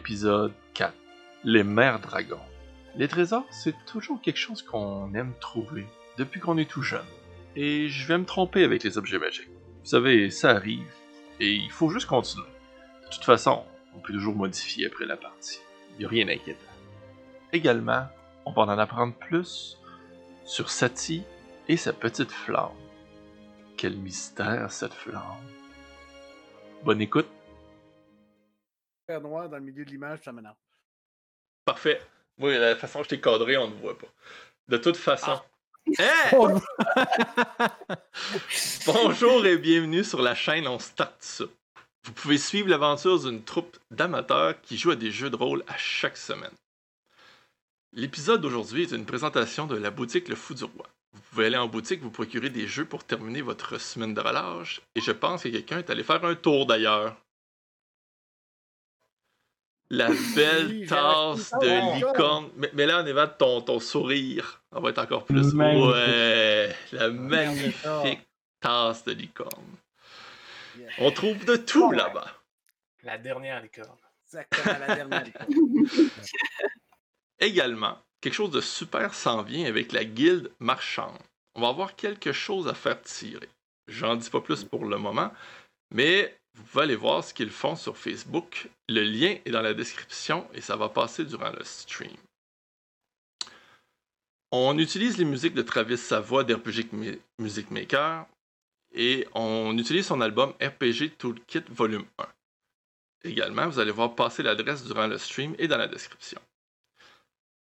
Épisode 4 Les mères dragons. Les trésors, c'est toujours quelque chose qu'on aime trouver depuis qu'on est tout jeune. Et je vais me tromper avec les objets magiques. Vous savez, ça arrive, et il faut juste continuer. De toute façon, on peut toujours modifier après la partie. Il n'y a rien d'inquiétant. Également, on va en apprendre plus sur Sati et sa petite flamme. Quel mystère cette flamme. Bonne écoute. Noir dans le milieu de l'image, ça m'énerve. Parfait. Oui, la façon que je t'ai cadré, on ne voit pas. De toute façon. Ah. Hein? Bonjour et bienvenue sur la chaîne On Start ça. Vous pouvez suivre l'aventure d'une troupe d'amateurs qui joue à des jeux de rôle à chaque semaine. L'épisode d'aujourd'hui est une présentation de la boutique Le Fou du Roi. Vous pouvez aller en boutique vous procurer des jeux pour terminer votre semaine de relâche, et je pense que quelqu'un est allé faire un tour d'ailleurs. La belle tasse de licorne. Mais, mais là, on évade ton, ton sourire. On va être encore plus. Magnifique. Ouais, la magnifique tasse de licorne. Yeah. On trouve de tout là-bas. La dernière licorne. Exactement la dernière. Également, quelque chose de super s'en vient avec la guilde marchande. On va avoir quelque chose à faire tirer. J'en dis pas plus pour le moment, mais vous pouvez aller voir ce qu'ils font sur Facebook. Le lien est dans la description et ça va passer durant le stream. On utilise les musiques de Travis Savoie d'RPG Music Maker et on utilise son album RPG Toolkit Volume 1. Également, vous allez voir passer l'adresse durant le stream et dans la description.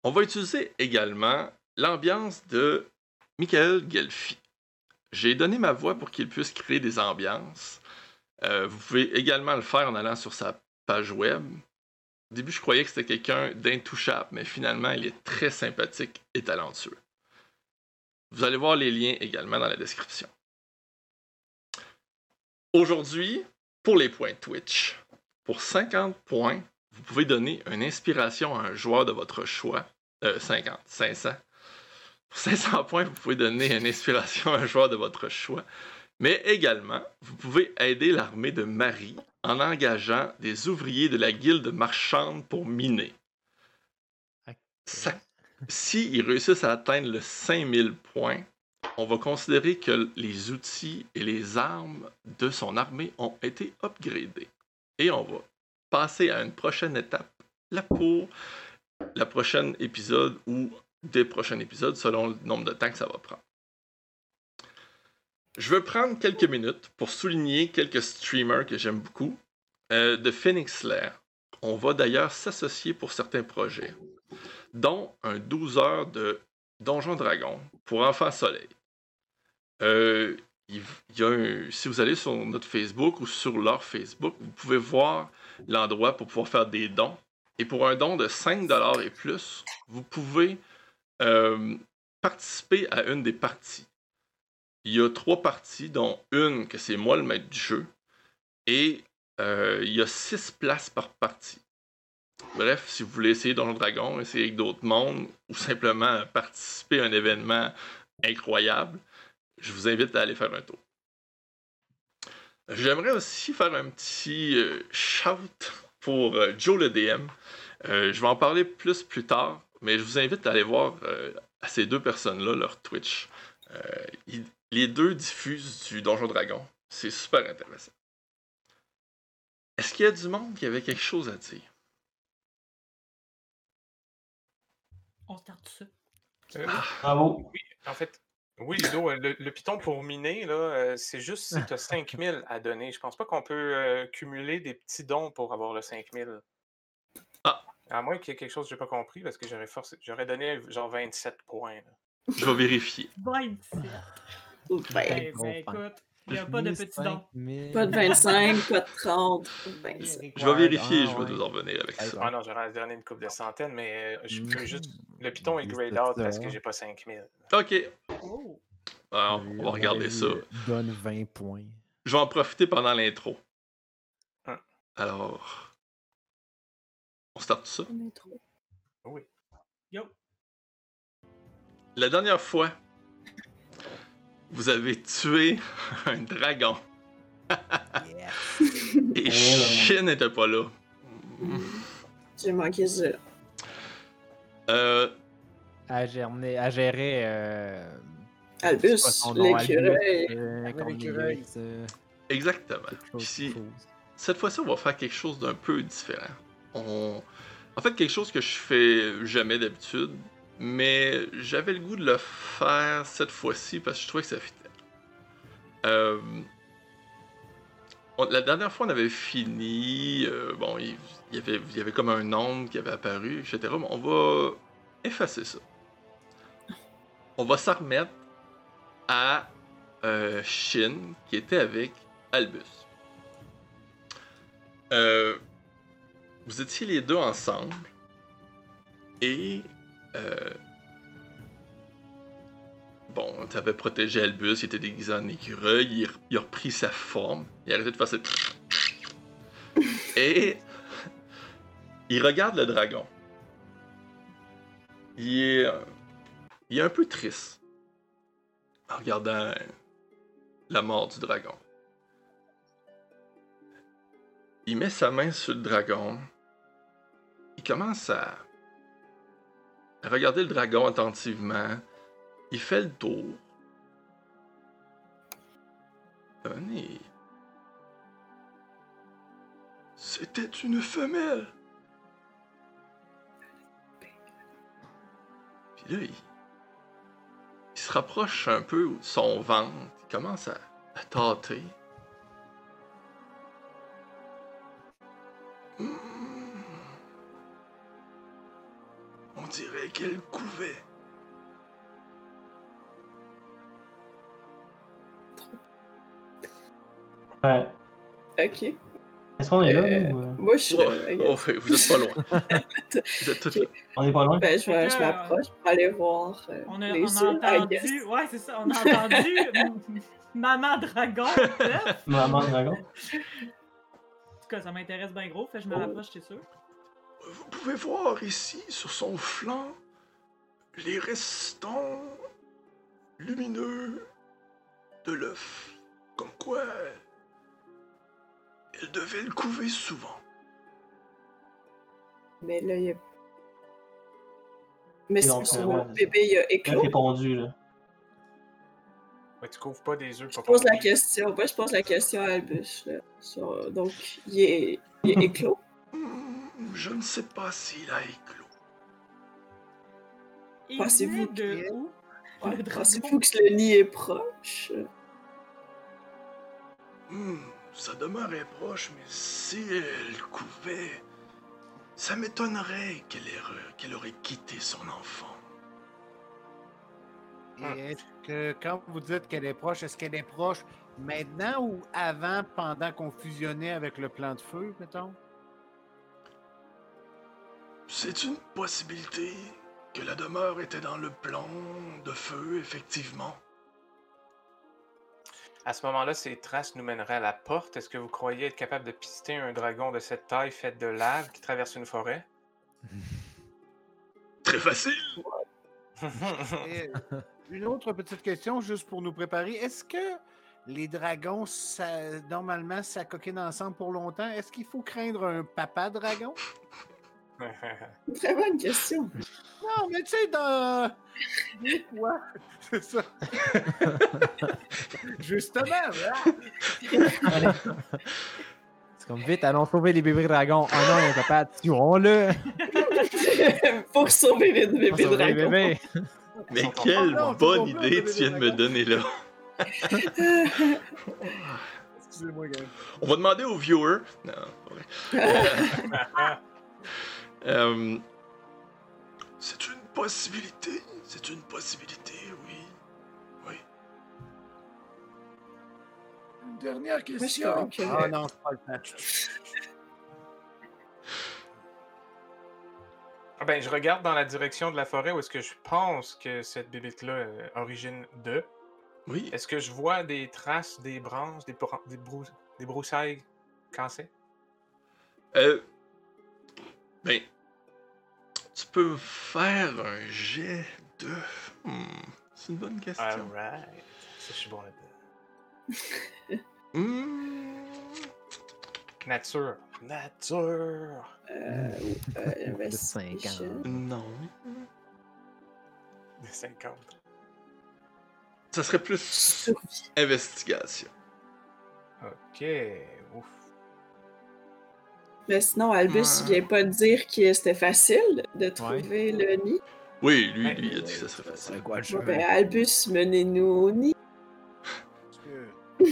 On va utiliser également l'ambiance de Michael Gelfi. J'ai donné ma voix pour qu'il puisse créer des ambiances. Euh, vous pouvez également le faire en allant sur sa page web. Au début, je croyais que c'était quelqu'un d'intouchable, mais finalement, il est très sympathique et talentueux. Vous allez voir les liens également dans la description. Aujourd'hui, pour les points Twitch, pour 50 points, vous pouvez donner une inspiration à un joueur de votre choix. Euh, 50, 500. Pour 500 points, vous pouvez donner une inspiration à un joueur de votre choix. Mais également, vous pouvez aider l'armée de Marie en engageant des ouvriers de la guilde marchande pour miner. S'ils réussissent à atteindre le 5000 points, on va considérer que les outils et les armes de son armée ont été upgradés. Et on va passer à une prochaine étape, là pour la prochaine épisode ou des prochains épisodes selon le nombre de temps que ça va prendre. Je veux prendre quelques minutes pour souligner quelques streamers que j'aime beaucoup. Euh, de Phoenix Lair. On va d'ailleurs s'associer pour certains projets, dont un 12 heures de Donjon Dragon pour Enfants Soleil. Euh, si vous allez sur notre Facebook ou sur leur Facebook, vous pouvez voir l'endroit pour pouvoir faire des dons. Et pour un don de 5$ et plus, vous pouvez euh, participer à une des parties. Il y a trois parties, dont une que c'est moi le maître du jeu. Et euh, il y a six places par partie. Bref, si vous voulez essayer Donjon Dragon, essayer avec d'autres mondes, ou simplement participer à un événement incroyable, je vous invite à aller faire un tour. J'aimerais aussi faire un petit euh, shout pour euh, Joe le DM. Je vais en parler plus plus tard, mais je vous invite à aller voir ces deux personnes-là leur Twitch. Les deux diffusent du Donjon Dragon. C'est super intéressant. Est-ce qu'il y a du monde qui avait quelque chose à dire? On starte ça. Euh, Bravo. oui, en fait, oui, Ludo, euh, le, le piton pour miner, là, euh, c'est juste si tu as 5000 à donner. Je pense pas qu'on peut euh, cumuler des petits dons pour avoir le 5000. Ah. À moins qu'il y ait quelque chose que j'ai pas compris, parce que j'aurais forcé, j'aurais donné genre 27 points. là. Je vais vérifier. 27. Ben, Ben, ben, écoute, il n'y a pas de petits dons. pas de 25, pas de 30, pas de 25. Je vais vérifier, je vais nous en revenir avec ça. Ah non, j'aurais donné une coupe de centaines, mais euh, je peux Mm. juste. Le piton est grayed out parce que j'ai pas 5000. Ok, Oh. alors, on va regarder ça. Donne 20 points. Je vais en profiter pendant l'intro. Hein. Alors, on start ça. Oui. Yo. La dernière fois, vous avez tué un dragon. Et. Shin n'était pas là. J'ai manqué ça. Euh, À, germer, à gérer. Euh, Albus, l'écureuil. Euh, exactement. Ici, cette fois-ci, on va faire quelque chose d'un peu différent. On... En fait, quelque chose que je fais jamais d'habitude, mais j'avais le goût de le faire cette fois-ci parce que je trouvais que ça fitait. Euh, on- La dernière fois, on avait fini. euh, bon, il y, avait, comme un nombre qui avait apparu, etc. Mais on va effacer ça. On va s'en remettre à euh, Shin, qui était avec Albus. Vous étiez les deux ensemble et euh, bon, tu avais protégé Albus, il était déguisé en écureuil, il, a repris sa forme, il a arrêté de faire cette et il regarde le dragon. Il euh, il est un peu triste en regardant la mort du dragon. Il met sa main sur le dragon. Il commence à, à regarder le dragon attentivement. Il fait le tour. Venez. C'était une femelle. Puis là, il, il se rapproche un peu de son ventre. Il commence à, à tâter. Hmm. Dirait qu'elle couvait. Ouais. Ok. Est-ce qu'on est là, Euh, ou, euh, Moi, je suis Oh, là. oh, vous êtes pas loin. vous êtes toutes là. On est pas loin? Ben, je, Euh, m'approche pour aller voir euh, On a, les on a yeux, entendu. Ouais, c'est ça. On a entendu Maman Dragon. Maman dragon. En tout cas, ça m'intéresse bien gros. Fait je me Oh. rapproche, c'est sûr. Vous pouvez voir ici, sur son flanc, les restants lumineux de l'œuf. Comme quoi, elle devait le couver souvent. Mais là, il y a. Mais donc, son ouais. bébé, il a éclos. t'es pondu, là. Ouais, tu couvres pas des œufs Je pose la question. Moi, je pose la question à Albus. là. Sur- Donc, il est, il est éclos. Je ne sais pas s'il a éclos. Il Pensez-vous venait de que- où? Ouais, Le dragon. Pensez-vous que le nid est proche? Hmm, sa demeure est proche, mais si elle couvait, ça m'étonnerait qu'elle ait- qu'elle aurait quitté son enfant. Et est-ce que quand vous dites qu'elle est proche, est-ce qu'elle est proche maintenant ou avant, pendant qu'on fusionnait avec le plan de feu, mettons? C'est une possibilité que la demeure était dans le plan de feu, effectivement. À ce moment-là, ces traces nous mèneraient à la porte. Est-ce que vous croyez être capable de pister un dragon de cette taille fait de lave qui traverse une forêt? Très facile. Et, euh, une autre petite question, juste pour nous préparer. Est-ce que les dragons, ça, normalement, ça coquine ensemble pour longtemps? Est-ce qu'il faut craindre un papa dragon? Très bonne question. Non, mais tu sais, dans. Quoi? C'est ça. Justement, là. C'est comme vite, allons sauver les bébés dragons. Oh non, il y a pas tuons-le! pour sauver les bébés sauver les dragons. bébés! Mais quelle Oh non, bonne idée tu viens de me donner là. Excusez-moi, gars. On va demander aux viewers. Non, pas vrai. Euh, c'est une possibilité. C'est une possibilité, oui. Oui. Une dernière question. que- Ah non, c'est pas le temps. Ah ben, je regarde dans la direction de la forêt où est-ce que je pense que cette bébête-là euh, origine de. Oui. Est-ce que je vois des traces, des branches, des, bran- des, brou- des broussailles cassées? Euh, ben, tu peux faire un jet de. Hmm, c'est une bonne question. Alright. Ça, je suis bon là-dedans. Hmm, Nature. Nature. Euh, euh, De 50. investigation. Non. De 50. Ça serait plus investigation. Ok. Ouf. Mais sinon, Albus, Ouais. il vient pas de dire que c'était facile de trouver le nid? Oui, lui, lui, il a dit que ça serait facile. C'est quoi ben, Albus, menez-nous au nid.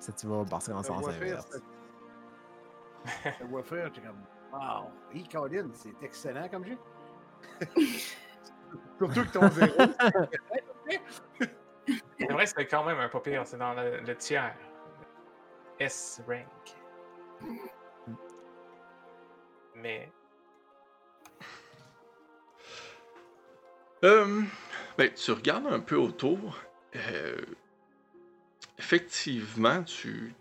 Ça, tu vas partir en sens inverse. c'est- le Wafir, t'es comme. Wow! Hey, Colin, c'est excellent comme jeu. Surtout que ton zéro. C'est vrai, c'était quand même un pas pire. C'est dans le, le tiers. S rank. Mais. Euh, ben, tu regardes un peu autour. euh, effectivement, tu,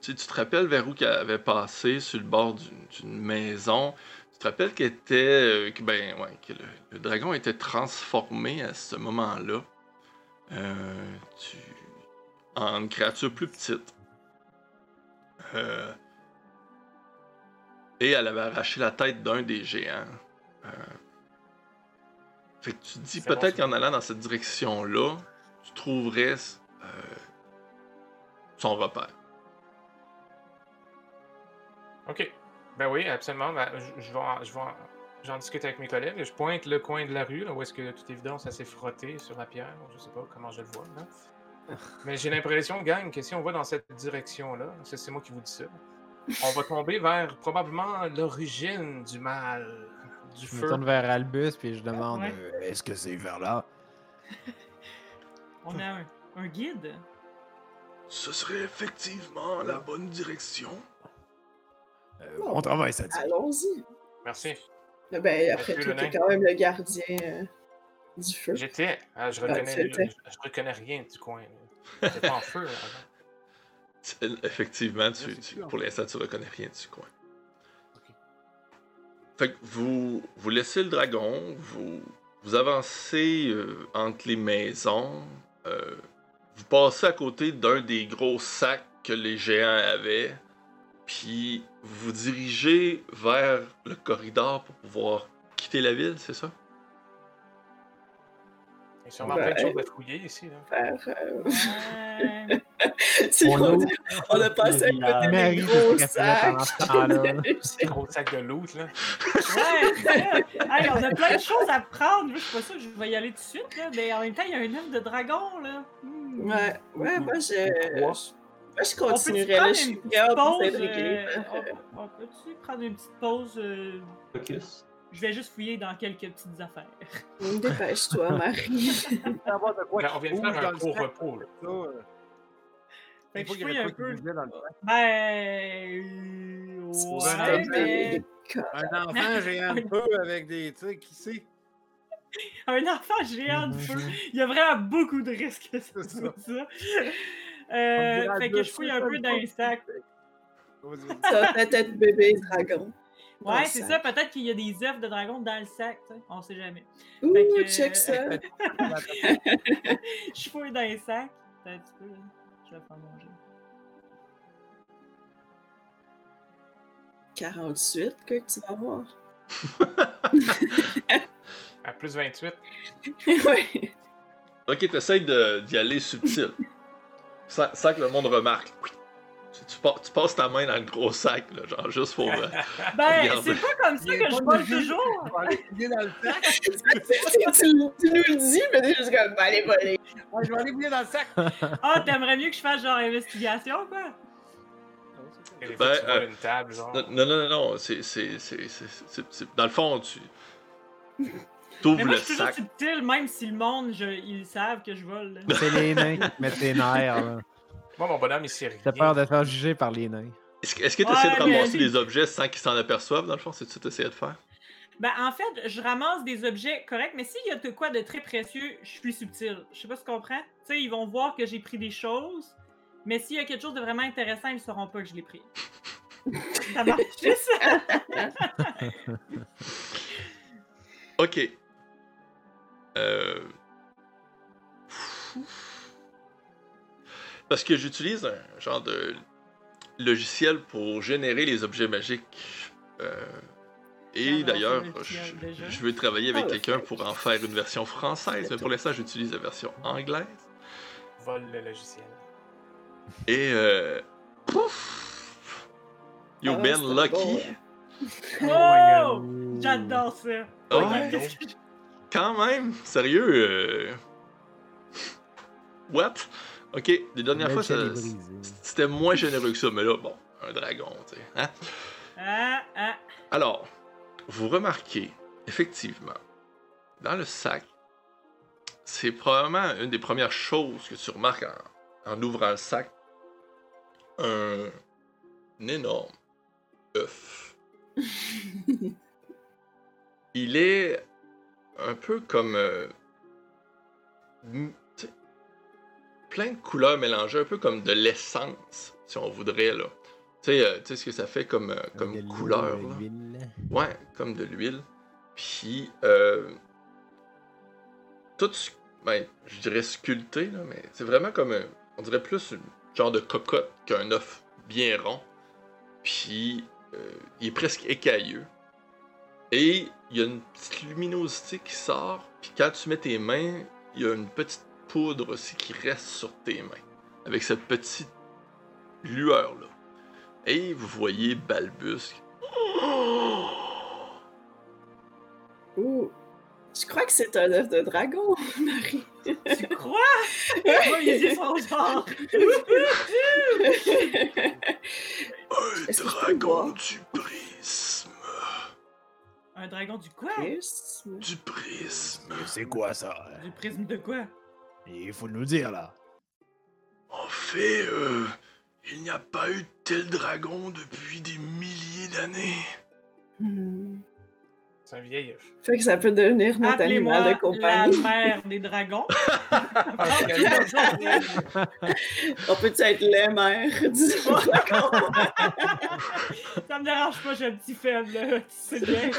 tu, tu te rappelles vers où qu'elle avait passé sur le bord d'une maison. Tu te rappelles qu'elle était, euh, que, ben, ouais, que le, dragon était transformé à ce moment-là euh, en une créature plus petite. Euh, et elle avait arraché la tête d'un des géants. Euh, fait que tu te dis peut-être qu'en allant dans cette direction-là, tu trouverais euh, son repère. Ok. Ben oui, absolument. Ben, je, je vais, en- je vais en- j'en discute avec mes collègues. Je pointe le coin de la rue, là, où est-ce que, de toute évidence, ça s'est frotté sur la pierre. Je sais pas comment je le vois, là. Mais j'ai l'impression, gang, que si on va dans cette direction-là, c'est moi qui vous dis ça, on va tomber vers probablement l'origine du mal, du Je me feu. tourne vers Albus puis je demande Ouais. euh, est-ce que c'est vers là? On a un, un guide. Ce serait effectivement la bonne direction. Euh, On travaille ça dit. Allons-y. Merci. Ben, après Monsieur tout, t'es quand même le gardien euh, du feu. J'étais. ah, je, Ah, reconnais, je, je reconnais rien du coin. J'étais pas en feu. là, avant. Effectivement, tu, pour l'instant, tu reconnais rien du coin. Fait que vous, vous laissez le dragon, vous, vous avancez euh, entre les maisons, euh, vous passez à côté d'un des gros sacs que les géants avaient, puis vous vous dirigez vers le corridor pour pouvoir quitter la ville, c'est ça? Il y a sûrement plein de choses à fouiller ici. Là. Faire, euh, Ouais. si On on, ouvre on a passé côté des Marie gros prête sacs. temps-là? Gros sac de loot, là. Ouais, c'est ça. Hey, on a plein de choses à prendre. Je suis pas sûre que je vais y aller tout de suite, là. Mais en même temps, il y a un œuf de dragon, là. Hmm. Ouais, ouais, moi je. Trois. Moi je continuerais là, prendre je suis intriguée. euh, on on peut-tu prendre une petite pause? euh, Focus. Je vais juste fouiller dans quelques petites affaires. Dépêche-toi, Marie. Ben, on vient de faire un sac, repos. Là. ça, euh, Fait que je fouille un peu. Ben. Ouais, mais. Un enfant géant de feu avec des. Tu sais, qui sait? Un enfant géant de feu. Il y a vraiment beaucoup de risques que ça soit Euh, fait que je fouille un peu dans les sacs. Vas-y. Ça va peut-être être bébé dragon. Ouais, c'est ça. Peut-être qu'il y a des œufs de dragon dans le sac. tu sais. On sait jamais. Ouh, que- check ça. Je fouille dans les sacs. Un petit peu. là. Je vais faire manger. 48 que tu vas voir. À plus 28. ouais. Ok, t'essayes de- d'y aller subtil. Sans, sans que le monde remarque. Tu, tu pa- tu passes ta main dans le gros sac, là, genre juste pour. euh, Ben, c'est pas comme ça que je vole toujours. On va aller fouiller dans le sac. tu, tu nous le dis, mais t'es juste comme, ben, allez, voler. Ouais, je vais aller fouiller dans le sac. Ah, t'aimerais mieux que je fasse genre investigation, quoi? Ben, fois, tu voles euh, une table, genre. Non, non, non, non, c'est. c'est- c'est- c'est- c'est- c'est- Dans le fond, tu. T'ouvres le je suis toujours sac. subtil, même si le monde, je- ils savent que je vole. là. C'est les nains qui te mettent les nerfs. là. Moi, mon bonhomme, il sait rien. T'as peur de faire juger par les nains. Est-ce que est-ce que t'essaies Ouais, de ramasser des objets sans qu'ils s'en aperçoivent, dans le fond? C'est ce que t'essayes de faire? Ben, en fait, je ramasse des objets corrects, mais s'il y a de quoi de très précieux, je suis subtil. Je sais pas si tu comprends. Tu sais, ils vont voir que j'ai pris des choses, mais s'il y a quelque chose de vraiment intéressant, ils sauront pas que je l'ai pris. Ça marche ça? Ok. Euh... Parce que j'utilise un genre de logiciel pour générer les objets magiques. Euh, et d'ailleurs, je, je veux travailler avec Ah, quelqu'un pour en faire une version française, mais pour l'instant, j'utilise la version anglaise. Vole le logiciel. Et euh, pouf! Yo Ah, c'était Lucky. bon. Oh! J'adore ça. Ouais? je- Quand même, sérieux. euh, What? Ok, les dernières fois, c'était moins généreux que ça, mais là, bon, un dragon, tu sais. Hein? Ah, ah. Alors, vous remarquez, effectivement, dans le sac, c'est probablement une des premières choses que tu remarques en, en ouvrant le sac. Un, un énorme œuf. Il est un peu comme. euh, plein de couleurs mélangées, un peu comme de l'essence, si on voudrait, là. Tu sais, euh, tu sais ce que ça fait comme, euh, comme couleur, là? Ouais, comme de l'huile. Puis, euh, tout, ben, je dirais sculpté, là, mais c'est vraiment comme, un- on dirait plus un genre de cocotte qu'un œuf bien rond. Puis, euh, il est presque écailleux. Et il y a une petite luminosité qui sort. Puis quand tu mets tes mains, il y a une petite poudre aussi qui reste sur tes mains. Avec cette petite lueur-là. Et vous voyez Balbus. Ouh. Je crois que c'est un œuf de dragon, Marie. Tu crois? Moi, il dit son genre. Un dragon du prisme. Un dragon du quoi? Prisme? Du prisme. C'est quoi ça? Du prisme de quoi? Il faut nous dire là. En fait, euh, il n'y a pas eu de tel dragon depuis des milliers d'années. Hmm. C'est un vieil œuf. Fait que ça peut devenir notre animal de la compagnie. mère des dragons. On peut être les mères du dragon? Ça me dérange pas, j'ai un petit faible, là. C'est bien.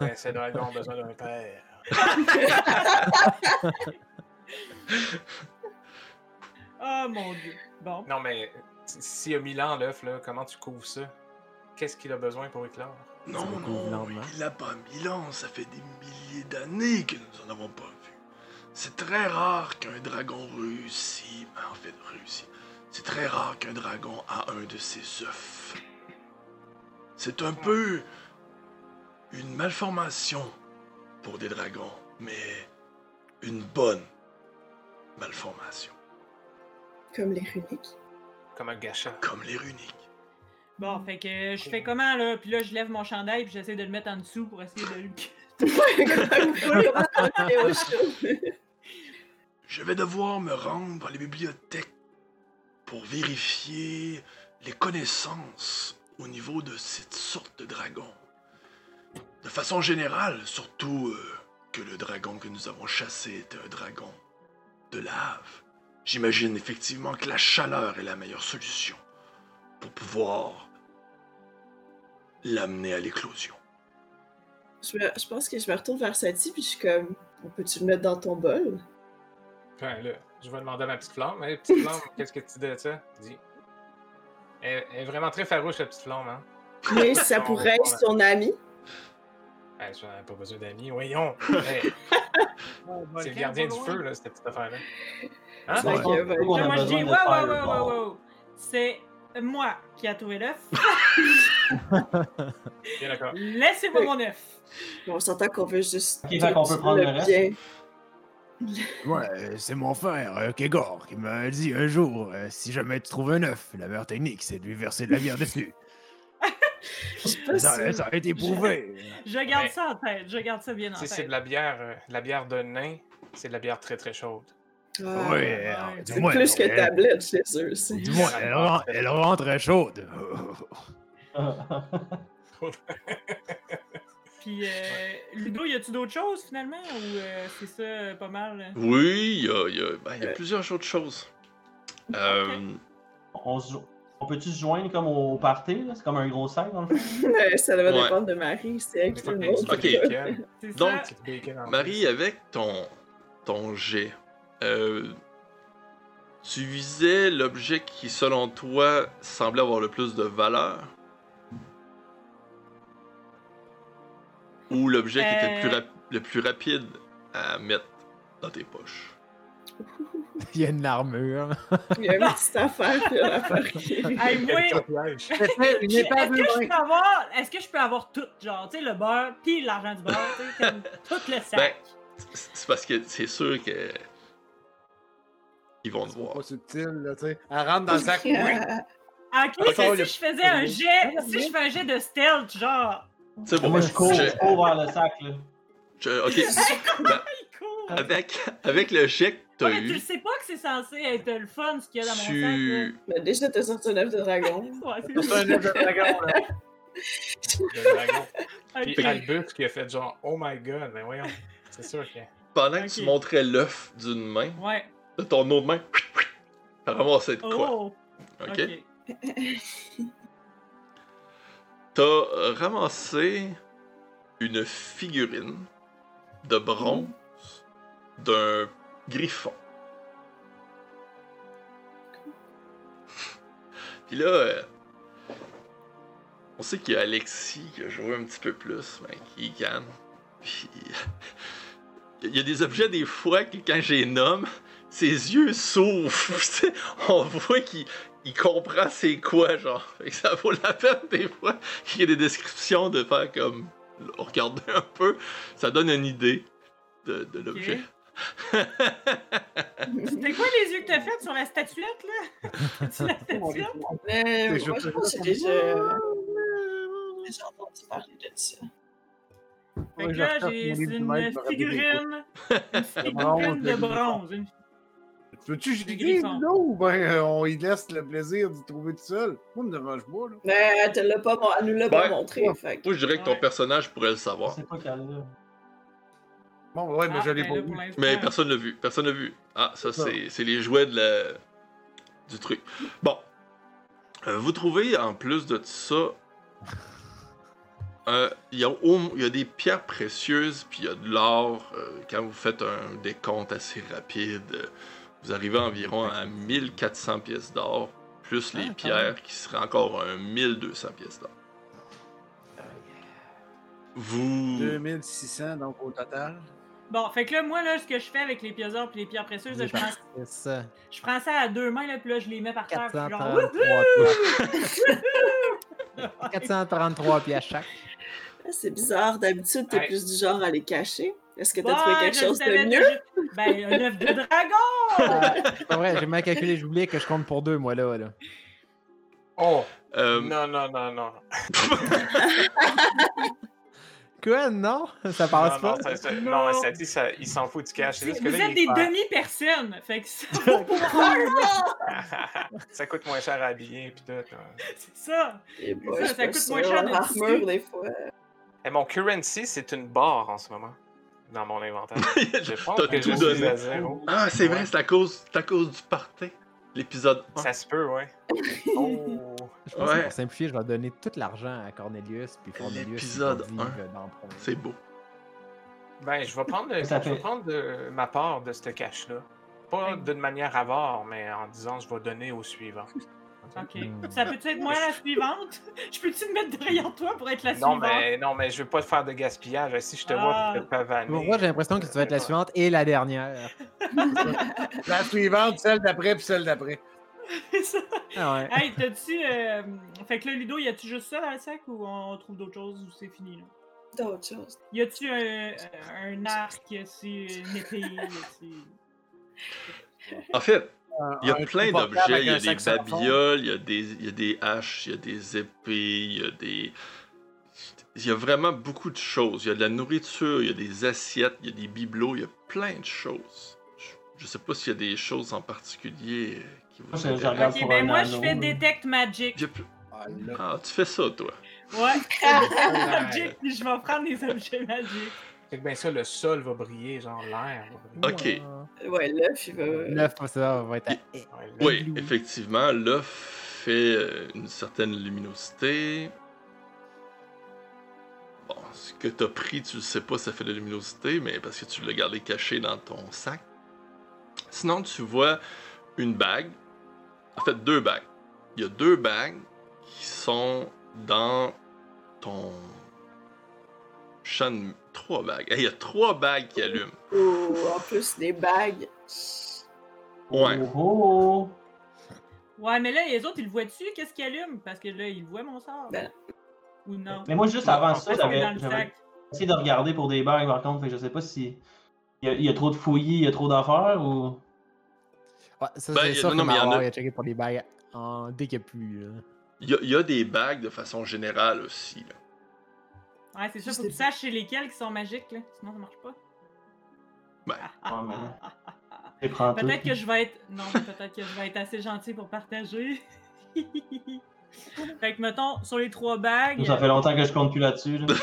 Ben, ces dragons ont besoin d'un père. Oh mon dieu. Bon. Non, mais s'il y a mille ans, l'œuf, là, comment tu couvres ça? Qu'est-ce qu'il a besoin pour éclore? Non, non, il n'a pas mille ans, ça fait des milliers d'années que nous n'en avons pas vu. C'est très rare qu'un dragon réussisse, ben, en fait, réussit. C'est très rare qu'un dragon a un de ses œufs. C'est un peu une malformation pour des dragons, mais une bonne malformation, Comme les runiques. Comme un gâchis. comme les runiques. Bon, fait que je fais comment, là? Puis là, je lève mon chandail, puis j'essaie de le mettre en dessous pour essayer de... Chaud? Je vais devoir me rendre dans les bibliothèques pour vérifier les connaissances au niveau de cette sorte de dragon. De façon générale, surtout euh, que le dragon que nous avons chassé était un dragon de lave. J'imagine effectivement que la chaleur est la meilleure solution pour pouvoir l'amener à l'éclosion. Je, me- je pense que je me retourne vers Sadie, puis je suis comme, on peut-tu le mettre dans ton bol? Enfin, là, je vais demander à ma petite flamme. Hey, petite flamme, qu'est-ce que tu dis de ça? Dis. Elle, elle est vraiment très farouche, la petite flamme, hein? Mais ça pourrait être son Elle n'a pas besoin d'amis, voyons! Hey, c'est le gardien du feu, là, cette petite affaire-là. Hein? Ouais. A Là, moi, je dis, wow, wow, le wow, wow. C'est moi qui a trouvé l'œuf. Bien d'accord. Laissez-moi mon œuf. On s'entend qu'on veut juste. Ok, fait qu'on peut prendre le reste? bien. Ouais, c'est mon frère, euh, Kégor, qui m'a dit un jour, euh, si jamais tu trouves un œuf, la meilleure technique, c'est de lui verser de la bière dessus. Ça, a été prouvé. Je garde Mais- ça en tête. Je garde ça bien en Si c'est tête. de la bière, euh, de la bière de nain, c'est de la bière très très chaude. Oui, ouais. C'est plus que elle- tablette chez eux. c'est- Du moins, elle, ren- elle rentre chaude. Puis, euh, Ludo, y a-tu d'autres choses finalement ou euh, c'est ça pas mal? euh? Oui, il y a, il y a- ben, il y a Euh. plusieurs autres choses. Euh, On, se on peut-tu se joindre comme au party? là? C'est comme un gros sac dans le fond? Ça va Ouais. dépendre de Marie. C'est elle qui le bacon, C'est Donc, ça. petits bacon en Marie, avec ton, ton jet, euh, Tu visais l'objet qui, selon toi, semblait avoir le plus de valeur? Ou l'objet qui était le plus, Euh. rap- le plus rapide à mettre dans tes poches? Il y a une armure. Il y a une petite affaire puis une affaire qui- Hey, moi, C'était une Est-ce que, je peux avoir, est-ce que je peux avoir tout, genre, tu sais, le beurre, puis l'argent du beurre, tu sais, tout le sac? Ben, C'est parce que c'est sûr que. Ils vont te C'est voir. pas subtil, là, tu sais. Elle rentre dans le sac. Oui. Ah, ok, c'est si je faisais un jet, si je fais un jet de stealth, genre, C'est bon, Moi, je cours, je- cours vers le sac, là. je- ok. Ben, avec, avec le jet t'as Ouais, tu sais pas que c'est censé être le fun ce qu'il y a dans mon sac. tu. Mais déjà, t'as sorti un œuf de dragon. Ouais, c'est un œuf de dragon, là. Le dragon. Puis Ok. Albus qui a fait genre, oh my god, mais voyons. C'est sûr que. Pendant que tu montrais l'œuf d'une main, Ouais. de ton autre main, t'as ramassé de quoi Oh. Ok. T'as euh, ramassé une figurine de bronze d'un griffon. Puis là, euh, on sait qu'il y a Alexis qui a joué un petit peu plus, mais qui gagne. Puis il y a des objets des fois que quand les nomme, ses yeux s'ouvrent. On voit qu'il il comprend c'est quoi, genre. Fait que ça vaut la peine des fois qu'il y ait des descriptions de faire comme. Regarder un peu, ça donne une idée de l'objet. C'était quoi les yeux que t'as fait sur la statuette, là? C'est la statuette? Mais C'est moi, je pense que déjà... j'ai entendu parler de ça. Fait Ouais, que là, j'ai c'est une figurine. Une figurine de bronze. Une- Veux-tu que je dise là ou ben euh, on y laisse le plaisir d'y trouver tout seul? Moi, me dérange pas, là. Mais elle, te l'a pas, elle nous l'a Ouais. pas montré. Fait que- Moi, je dirais que ton Ouais. personnage pourrait le savoir. sais pas qu'elle. Bon, ouais, mais Ah, je l'ai ben pas vu. Mais personne l'a vu. Personne l'a vu. Ah, ça, c'est c'est les jouets de la... du truc. Bon. Euh, vous trouvez, en plus de ça, euh, il y, a au- il y a des pierres précieuses, puis il y a de l'or. euh, quand vous faites un décompte assez rapide, vous arrivez environ à 1400 pièces d'or, plus les Ah, pierres qui seraient encore un 1200 pièces d'or. Vous... 2600 donc au total. Bon, fait que là, moi, là, ce que je fais avec les pièces d'or et les pierres précieuses, là, je prends, C'est ça. je prends ça à deux mains, là, puis là, je les mets par terre. puis genre, 433 pièces. 433 pièces chaque. C'est bizarre. D'habitude, t'es Ouais. plus du genre à les cacher. Est-ce que t'as trouvé quelque chose de mieux? Ben, un œuf de dragon! C'est vrai, j'ai mal calculé, j'oubliais que je compte pour deux, moi, là. là. Oh! euh, Non, non, non, non. Quoi, non? Ça passe non, pas? non, ça, ça- Non. non, ça dit, ça, il s'en fout du cash. Juste que Vous là, êtes des demi-personnes, fait que ça, ça coûte moins cher à habiller, pis tout. hein. c'est ça. Eh boy, Ça, coûte moins cher de L'armure, tissu. des fois. Et mon currency, c'est une barre en ce moment. Dans mon inventaire. Je pense T'as que tout je donné. suis à zéro. Ah, c'est vrai, c'est à cause, c'est à cause du party. L'épisode 1. Ça se peut, ouais. Oh! Je pense Ouais. que pour simplifier, je vais donner tout l'argent à Cornelius, puis Cornelius, L'épisode dans le. C'est beau. Ben, je vais prendre, le- je vais prendre de- ma part de ce cash-là. Pas d'une manière avare, mais en disant je vais donner au suivant. Ok. Ça peut-tu être moi la suivante? Je peux-tu me mettre derrière toi pour être la Non, suivante? mais, non, mais je veux pas te faire de gaspillage. Si je te vois Ah. et te pavaner. Pour moi, j'ai l'impression que tu vas être la suivante et la dernière. La suivante, celle d'après, puis celle d'après. C'est ça. Ah ouais. Hey, t'as-tu. euh, Fait que là, Ludo, y a-tu juste ça dans le sac ou on trouve d'autres choses ou c'est fini là? D'autres choses. Y a-tu un, un arc, y a-tu une épée, y a-tu. En fait, il y a plein d'objets. Il y a des babioles, il y a des, il y a des haches, il y a des épées, il y a des. Il y a vraiment beaucoup de choses. Il y a de la nourriture, il y a des assiettes, il y a des bibelots, il y a plein de choses. Je, je sais pas s'il y a des choses en particulier euh, qui vous Moi, intéressent. Ok, ben moi, je fais. Detect Magic. Ah. Ah, tu fais ça, toi. Ouais, Detect Magic, puis je vais prendre des objets magiques. Fait que ben ça, le sol va briller, genre l'air va briller. Ok. Ouais, l'œuf, il va. L'œuf, ça va être à... Oui, effectivement, l'œuf fait euh, une certaine luminosité. Bon, ce que t'as pris, tu le sais pas, ça fait de la luminosité, mais parce que tu l'as gardé caché dans ton sac. Sinon, tu vois une bague. En fait, deux bagues. Il y a deux bagues qui sont dans ton champ de... Trois bagues. Il y a trois bagues qui allument. Ou en plus des bagues. Ouais. Oh, oh. Ouais, mais là, les autres, ils le voient dessus, qu'est-ce qu'ils allument? Parce que là, ils voient mon sort. Ben. Ou non? Mais moi, juste avant ça, j'avais le j'avais sac. essayé de regarder pour des bagues par contre. Fait que je sais pas si. Il y, a, il y a trop de fouillis, il y a trop d'affaires ou. Ouais, ça, Ben, c'est y a- sûr non, que mais y a- il checké pour les bagues en... dès qu'il n'y a plus. là. Il y, a, il y a des bagues de façon générale aussi. là. Ouais, c'est sûr, faut Juste que tu saches chez lesquels qui sont magiques, là. Sinon, ça marche pas. Ben, Ah, ouais, mais- ah, ah, ah. Tu. Peut-être que je vais être. Non, peut-être que je vais être assez gentil pour partager. fait que, mettons, sur les trois bagues. Ça fait longtemps que je compte plus là-dessus. là.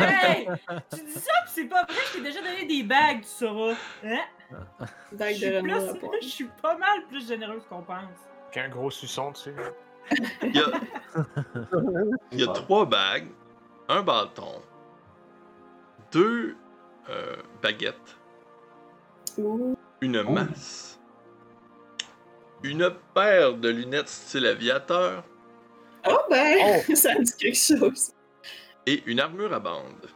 Hey! Tu dis ça, pis c'est pas vrai, je t'ai déjà donné des bagues, tu sauras. Hein? Je suis, plus- je suis pas mal plus généreuse qu'on pense. Puis un gros suçon dessus. Il y a, il y a trois bagues, un bâton, deux euh, baguettes, Ouh. une masse, une paire de lunettes style aviateur Oh ben, ça me dit quelque chose. et une armure à bande.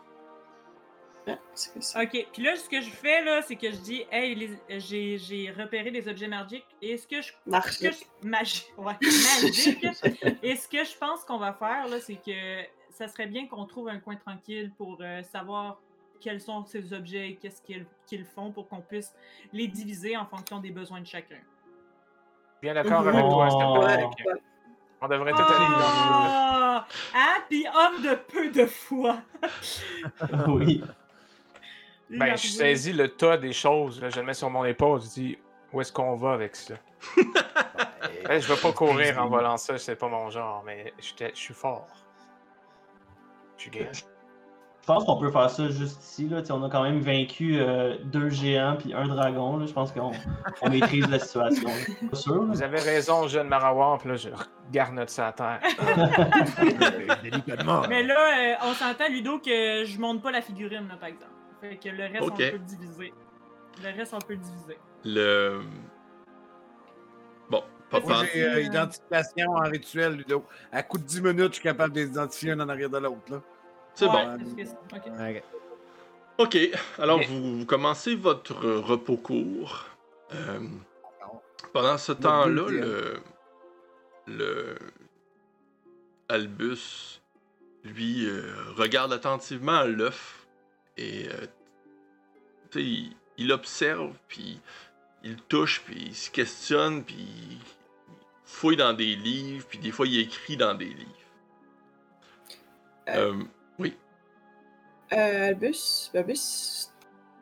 Ah, ça? Ok, puis là, ce que je fais, là, c'est que je dis, hey, les- j'ai j'ai repéré des objets magiques, et ce que je Marche. ce que je- magi- ouais, magique. Et ce que je pense qu'on va faire, là, c'est que ça serait bien qu'on trouve un coin tranquille pour euh, savoir quels sont ces objets et qu'est-ce qu'ils qu'ils font pour qu'on puisse les diviser en fonction des besoins de chacun. Bien d'accord avec toi, Oh. Ok. ouais. On devrait tout aller dans Ah! Hein? Puis homme de peu de foi. oui. Ben, je saisis le tas des choses, là, je le mets sur mon épaule, je dis où est-ce qu'on va avec ça? Ben, je vais pas courir en volant ça, c'est pas mon genre, mais je suis fort. Je pense qu'on peut faire ça juste ici. Là. On a quand même vaincu euh, deux géants puis un dragon. Là. Je pense qu'on on maîtrise la situation. Pas sûr. Vous avez raison, jeune Marawar, puis là, je garnote ça à terre. Délicatement. Mais là, euh, on s'entend, Ludo, que je monte pas la figurine, là, par exemple. Fait que le reste, on peut le diviser. Le reste, on peut le diviser. Le. Pas j'ai euh, identification en rituel, Ludo. À coup de 10 minutes, je suis capable de les identifier un en arrière de l'autre. là. C'est Ouais, bon. que ok. Alors vous, vous commencez votre repos court. Euh, pendant ce temps-là, le, le Albus, lui, euh, regarde attentivement l'œuf et euh, tu sais, il, il observe, puis il touche, puis il se questionne, puis il fouille dans des livres, puis des fois il écrit dans des livres. Euh, Euh, Euh, Albus, Babus,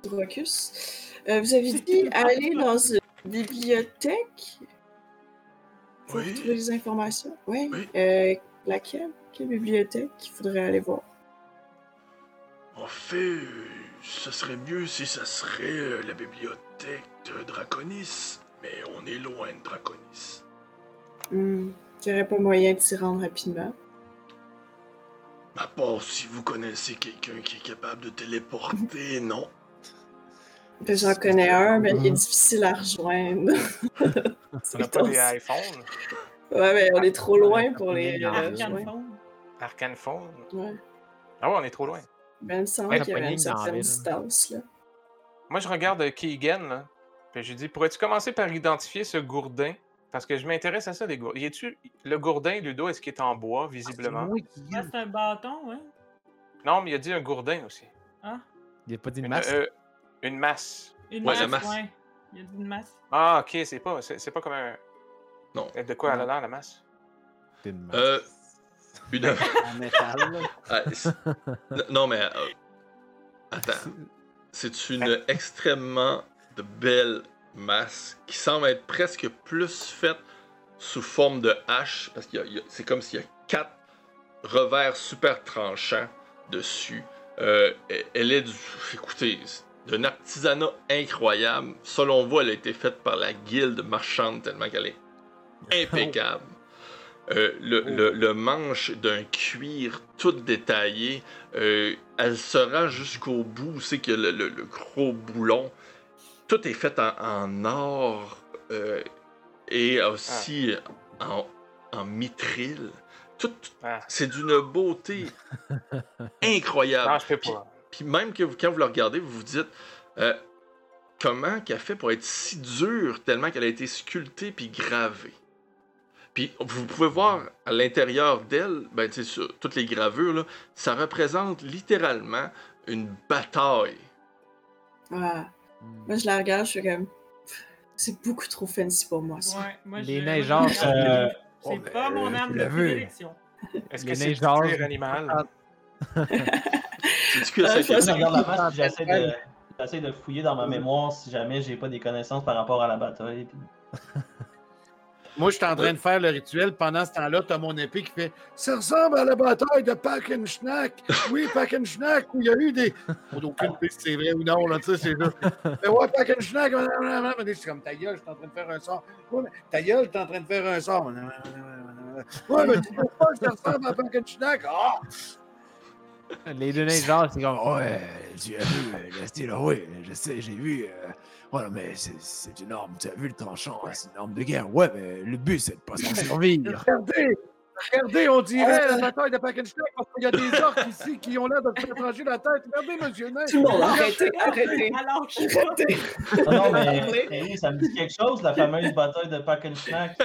Drocus, euh, vous avez dit aller dans une bibliothèque? Pour Oui. trouver des informations? Oui. Oui. Euh, laquelle? Quelle bibliothèque il faudrait aller voir? En fait, ce serait mieux si ça serait la bibliothèque de Draconis, mais on est loin de Draconis. Hmm, Il n'y aurait pas moyen de s'y rendre rapidement. À part si vous connaissez quelqu'un qui est capable de téléporter, non? Ben, J'en connais un, mais il est difficile à rejoindre. On C'est n'a pas des iPhones, Ouais, mais on est trop loin pour les Arcane euh, Arcane rejoindre. Phone. Arcane Phone? Ouais. Ah ouais, on est trop loin. Ben, il me semble Ouais, qu'il y avait une certaine distance. Là. Moi, je regarde euh, Keegan, là. Puis je lui dis, pourrais-tu commencer par identifier ce gourdin? Parce que je m'intéresse à ça, des gourdins. Y est-tu le gourdin, Ludo, est-ce qu'il est en bois, visiblement? Ah, c'est un bâton, ouais. Non, mais il a dit un gourdin aussi. Ah, Il n'y a pas dit de Une, masse? euh, une masse. une Ouais, masse, la masse. ouais. Il y a dit une masse. Ah, ok, c'est pas, c'est, c'est pas comme un. Non. De quoi elle a l'air, la masse? Une masse. Euh, une... en métal. là. Ah, non, mais... euh, Attends. C'est une extrêmement de belle masse qui semble être presque plus faite sous forme de hache, parce a- c'est comme s'il y a quatre revers super tranchants dessus. Euh, elle- elle est du... Écoutez, d'un artisanat incroyable. Selon vous, elle a été faite par la guilde marchande tellement qu'elle est impeccable. Euh, le, le- le manche d'un cuir tout détaillé, euh, elle se rend jusqu'au bout, c'est que le gros boulon, tout est fait en, en or euh, et aussi en, en mithril. Tout, Ah. c'est d'une beauté incroyable. Non, je Puis- pas. Puis même que vous- quand vous le regardez, vous vous dites euh, comment qu'elle fait pour être si dure tellement qu'elle a été sculptée puis gravée? Puis vous pouvez voir à l'intérieur d'elle, ben, sur toutes les gravures, là, ça représente littéralement une bataille. Ouais. Hmm. Moi, je la regarde, je suis comme. C'est beaucoup trop fancy pour moi, ça. Ouais, moi, Les sont- Euh, C'est Oh, pas ben, mon arme de prédilection. Est-ce les que c'est tir animal? C'est-tu que Ah, je regarde la puis j'essaie de, j'essaie de fouiller dans ma mémoire si jamais j'ai pas des connaissances par rapport à la bataille. puis- Moi, je suis en train de faire le rituel. Pendant ce temps-là, t'as mon épée qui fait Ça ressemble à la bataille de Packenschnack. Oui, Packenschnack, où il y a eu des. On n'a aucune idée si c'est vrai ou non, là, tu sais, c'est juste. Mais ouais, Packenschnack. Mais c'est comme ta gueule, je suis en train de faire un sort. Ouais, mais ta gueule, je suis en train de faire un sort. Ouais, mais tu vois pas que ça ressemble à Packenschnack. Ah! Les deux nageurs, c'est comme, ouais, tu as vu le style, oui, je sais, j'ai vu. euh, voilà, mais c'est- une arme, tu as vu le tranchant, hein, c'est une arme de guerre. Ouais, mais le but, c'est de pas s'en servir. Regardez! Regardez, on dirait la bataille de Packenschnack parce qu'il y a des orques ici qui ont l'air de se faire trancher la tête. Regardez, monsieur Nain. Tout le monde, arrêtez, arrêtez. Alors. Arrêtez. Ah non, mais oui, ça me dit quelque chose, la fameuse bataille de Packenschnack.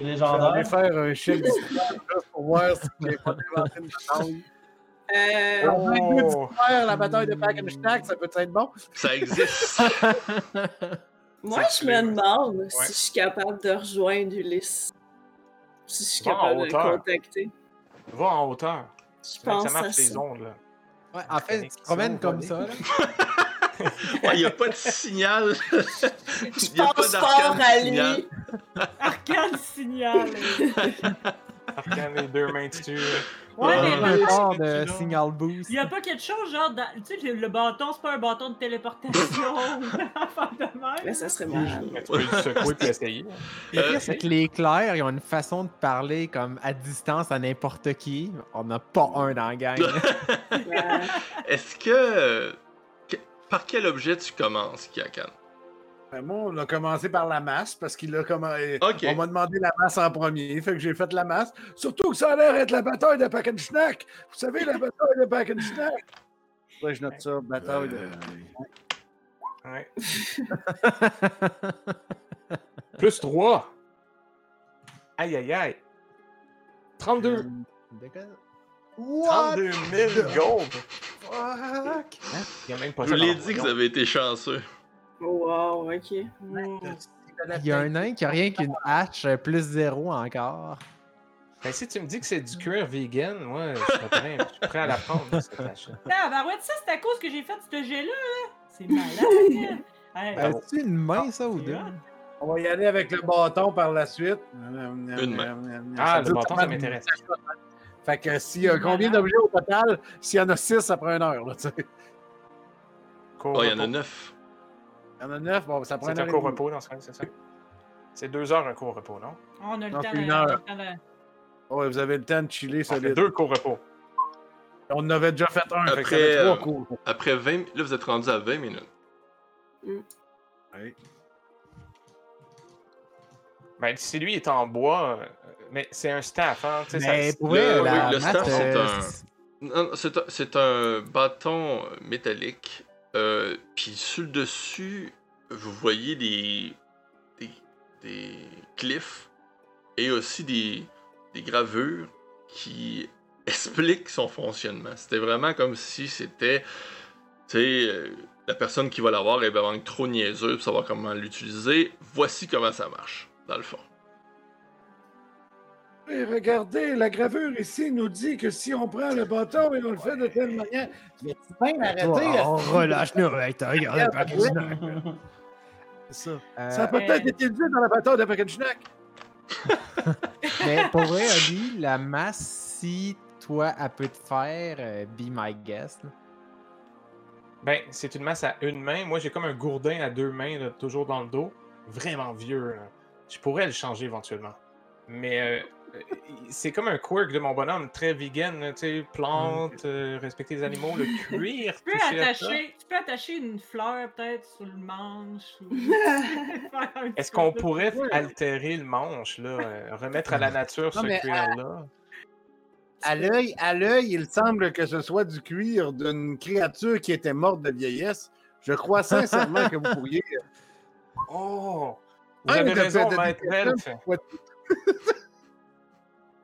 Je vais Légendaire. faire un pour voir si j'ai pas une. Euh, En 22 Oh! faire la bataille de Packenschnack, ça peut être bon? Ça existe. moi, je me demande si je suis capable de rejoindre Ulysse. Si je suis Va capable de le hauteur. contacter. Va en hauteur. Je là que pense ça marche les ondes, là. Ouais, en fait, tu te promènes comme ça, là. Il n'y a pas de signal. Je pas pense fort d'arcane à lui. Arcane signal. Arcane les deux mains dessus. Ouais, Ah, mais un le- sort de signal boost. Il y a pas quelque chose, genre, dans- tu sais, le bâton, c'est pas un bâton de téléportation ou enfin de Mais ça serait. Mais tu peux le secouer et l'essayer. Le Euh, pire, c'est que les clairs, ils ont une façon de parler comme à distance à n'importe qui. On n'a pas un dans la gang. Ouais. Est-ce que, que- Par quel objet tu commences, Kiakan? Ben, moi, on a commencé par la masse parce qu'il a commencé. Ok. On m'a demandé la masse en premier, fait que j'ai fait la masse. Surtout que ça a l'air d'être la bataille de Packenschnack. Vous savez, la bataille de Packenschnack. Ouais, je note ça, bataille de. Ouais. Plus 3. Aïe, aïe, aïe. 32. 32 000 gold. Fuck! Il y a même pas Je vous l'ai dit que vous avez été chanceux. Wow, ok. Il y a un nain qui a rien qu'une hache euh, plus zéro encore. Ben, si tu me dis que c'est du cuir vegan, moi, je suis prêt, je suis prêt à la prendre, cette Ah, bah ouais, ça, c'est à cause que j'ai fait ce jet-là, là? C'est malade. Hey, Euh, C'est une main, ça, ou deux? On va y aller avec le bâton par la suite. Une main. Ah, le bâton, ça m'intéresse. Fait que s'il y a combien d'objets au total? S'il y en a 6, ça prend une heure. Là, tu sais. Oh, il y en a neuf. Il y en a 9, bon, ça prend C'est un court repos dans ce cas c'est ça? C'est deux heures un court repos, non? On a le Non, temps une heure. on a le temps de- Ouais, vous avez le temps de chiller Ça deux courts repos. On en avait déjà fait un, Après, fait euh, trois cours. Après 20... Là, vous êtes rendu à 20 minutes. Oui. Ben, si lui est en bois, euh, mais c'est un staff, hein? tu sais, Mais ça- pour le- vrai, oui, la le staff, c'est euh, un- c'est- Non, c'est un, c'est un bâton métallique. Euh, Puis sur le dessus, vous voyez des, des, des glyphes et aussi des, des gravures qui expliquent son fonctionnement. C'était vraiment comme si c'était, tu sais, euh, la personne qui va l'avoir est vraiment trop niaiseuse pour savoir comment l'utiliser. Voici comment ça marche, dans le fond. Et regardez, la gravure ici nous dit que si on prend le bâton et on le fait de telle manière. Mais tu peux arrêter. Oh, relâche-nous, mec, t'as regardé pas ça. Euh, Ça a peut-être été dit dans la bataille de Packenschnack. Mais pour vrai, Oli, la masse, si toi, elle peut te faire, euh, be my guest. là. Ben, c'est une masse à une main. Moi, j'ai comme un gourdin à deux mains, là, toujours dans le dos. Vraiment vieux. là. Je pourrais le changer éventuellement. Mais euh, c'est comme un quirk de mon bonhomme, très vegan, tu sais, plantes, Mm. euh, respecter les animaux, le cuir. Tu peux, attacher, tu peux attacher une fleur peut-être sur le manche. Ou... Est-ce qu'on pourrait Ouais. altérer le manche, là, euh, remettre à la nature Non, ce cuir-là? À l'œil, à l'œil, il semble que ce soit du cuir d'une créature qui était morte de vieillesse. Je crois sincèrement que vous pourriez. Oh! Vous avez raison, maître.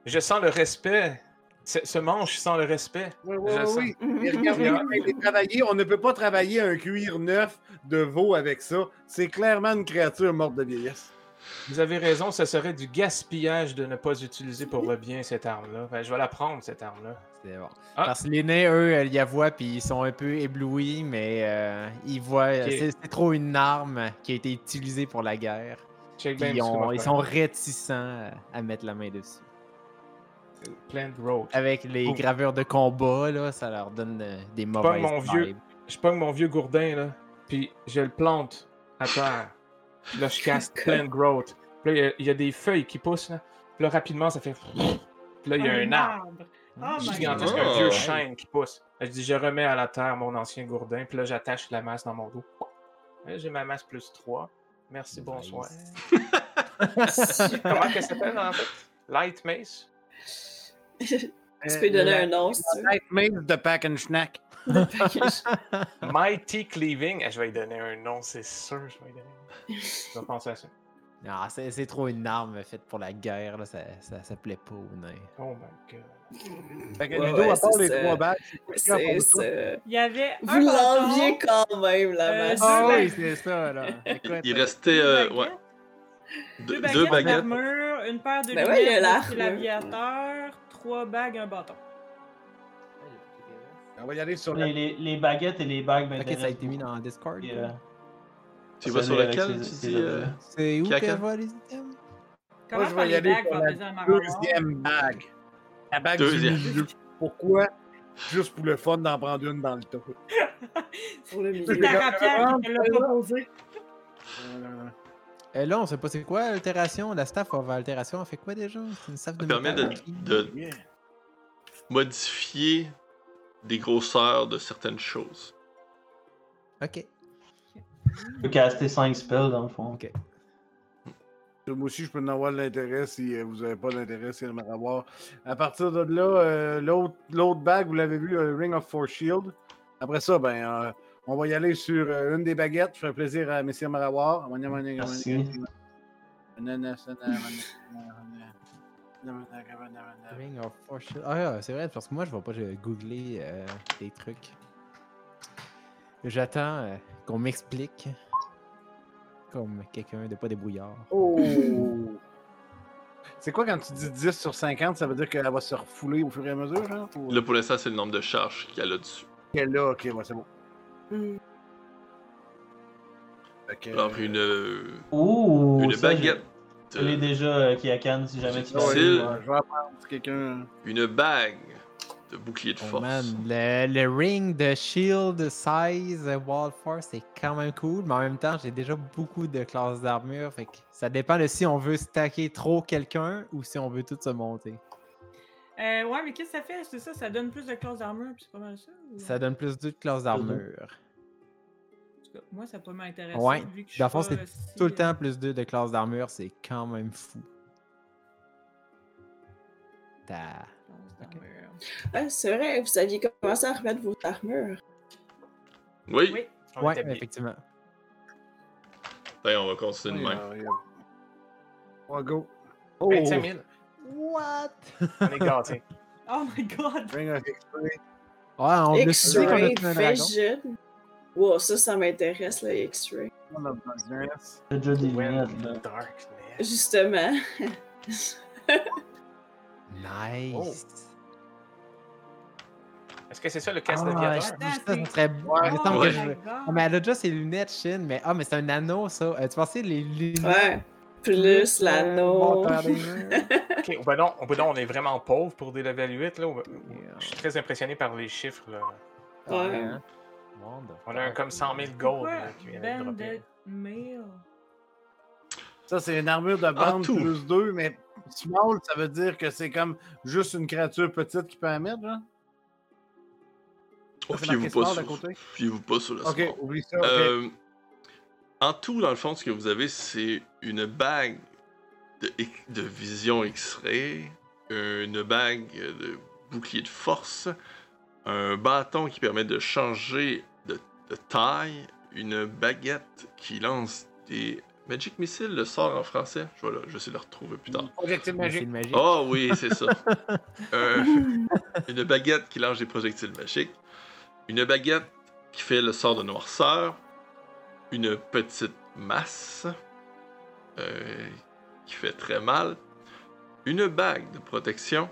Je sens le respect. Ce, ce manche sent le respect. Oui, oui, Je oui, regardez, comment il est travaillé. on ne peut pas travailler un cuir neuf de veau avec ça. C'est clairement une créature morte de vieillesse. Vous avez raison, ce serait du gaspillage de ne pas utiliser pour le bien cette arme-là. Enfin, je vais la prendre, cette arme-là. C'est bon. Ah. Parce que les nains, eux, ils la voient puis ils sont un peu éblouis, mais euh, ils voient. C'est trop une arme qui a été utilisée pour la guerre. Check ils, ont- sont réticents à mettre la main dessus. Plant Road. Avec les Oh. gravures de combat, là, ça leur donne des mauvaises mon vieux. Je pogne mon vieux gourdin, là, puis je le plante à terre. Puis là, je casse Plant Growth. Puis là, il y a- il y, a des feuilles qui poussent, là. Puis là, rapidement, ça fait... Puis là, il y a un arbre. Oh my gigantesque, un vieux chêne qui pousse. Là, Je dis, je remets à la terre mon ancien gourdin, puis là, j'attache la masse dans mon dos. J'ai ma masse plus 3. Merci, bonsoir. Comment qu'elle s'appelle, en fait? Light Mace? Tu peux lui donner un nom si tu veux. Maze de Pack and Schnack. Mighty Cleaving. Eh, je vais lui donner un nom, c'est sûr, je vais lui donner un nom. Je vais penser à ça. Non, c'est c'est trop une arme faite pour la guerre, là, ça, ça, ça plaît pas aux nains. Oh my god. Fait que Ouais, Ludo, ouais, à part les ça. trois ça. Il y avait Vous un bâton, l'enviez quand même, la Euh, masse. Ah oui, c'est ça, là. Écoute, Il euh, restait deux euh, baguettes, ouais, deux deux, baguettes, deux baguettes. Une paire de Ben ouais, lunettes, c'est l'aviateur, trois bagues, un bâton. On va y aller sur la... Les, les, les baguettes et les bagues Ok, ça a été mis dans Discord. Et, euh, Tu vas sur lequel, euh. C'est où Caca. que je vois les items? Comment je vais y les aller la deuxième bague. La bague Deuxième. du milieu. Pourquoi? Juste pour le fun d'en prendre une dans le tas. Pour le C'est milieu. la- Tarapia qui te l'a proposé. Euh, Euh, là, on sait pas c'est quoi altération. La staff of altération, elle fait quoi déjà? C'est une staff de Ça permet de, métal. de yeah. modifier des grosseurs de certaines choses. Ok. Tu peux caster 5 spells dans le fond. Ok. Moi aussi, je peux en avoir de l'intérêt si euh, vous n'avez pas d'intérêt, c'est de avoir. À partir de là, euh, l'autre l'autre bague, vous l'avez vu, le Ring of Four Shield. Après ça, ben, euh, on va y aller sur euh, une des baguettes. Je ferai plaisir à Messire Marawar. Merci. Ring of. Ah, ouais, c'est vrai, parce que moi, je vais pas googler euh, des trucs. J'attends euh, qu'on m'explique. Comme quelqu'un de pas débrouillard. Oh! C'est quoi quand tu dis 10 sur 50? Ça veut dire qu'elle va se refouler au fur et à mesure, genre? Ou... Là, pour l'instant, c'est le nombre de charges qu'il y a là-dessus. Ok, là, ok, ouais, c'est bon. Alors, une, Ouh! une ça, baguette. Je, je l'ai déjà euh, qui canne si jamais tu Ouais, veux. Difficile. ouais, je vais apprendre si quelqu'un. Une bague de bouclier de Oh, force. man, le, le ring de shield size euh, Wall Force, c'est quand même cool, mais en même temps, j'ai déjà beaucoup de classes d'armure, fait que ça dépend de si on veut stacker trop quelqu'un ou si on veut tout se monter. Euh, ouais, mais qu'est-ce que ça fait? C'est ça, ça donne plus de classes d'armure, puis c'est pas mal ça? ou- Ça donne plus de classes d'armure. En tout cas, Moi, ça peut m'intéresser. Ouais, vu que je dans le suis fond, c'est euh, si, Tout le euh, temps plus 2 de classes d'armure, c'est quand même fou. Ta- d'armure. Ah, c'est vrai, vous aviez commencé à remettre vos armures. Oui, Oui. Ouais, effectivement. Ben, on va continuer de Ouais, même. ouais. On va go. Oh! 25 000. What? On est gâtés. Oh my god! Ring of X-Ray. Ouais, on X-Ray tué un dragon. Vision. Wow, ça, ça m'intéresse, le X-Ray. Déjà des lunettes. Justement. Nice. Est-ce que c'est ça le casque Ah, d'aviateur? je- ça, c'est- ça serait... Ouais. Oh que my je- god! Ah, mais elle a déjà ses lunettes, Shin, mais ah, mais c'est un anneau, ça. Euh, tu pensais les lunettes? Ouais. Plus l'anneau. Ok, ben non, ben non, on est vraiment pauvre pour des level 8. Là. Je suis très impressionné par les chiffres. Là. Ouais. On a un comme 100 000 gold là, qui vient d'être droppé. Ça, c'est une armure de bande tout. plus 2, mais small, ça veut dire que c'est comme juste une créature petite qui peut en mettre, genre? Oh, fiez-vous pas, sur... côté? fiez-vous pas sur le Ok, small. oublie ça. Euh, en tout, dans le fond, ce que vous avez, c'est une bague de, de vision X-ray, une bague de bouclier de force, un bâton qui permet de changer de, de taille, une baguette qui lance des Magic Missiles, le sort en français. Je vais, le- je vais essayer de le retrouver plus tard. Projectile magique. Oh oui, c'est ça. Euh, une baguette qui lance des projectiles magiques. Une baguette qui fait le sort de noirceur. Une petite masse euh, qui fait très mal. Une bague de protection.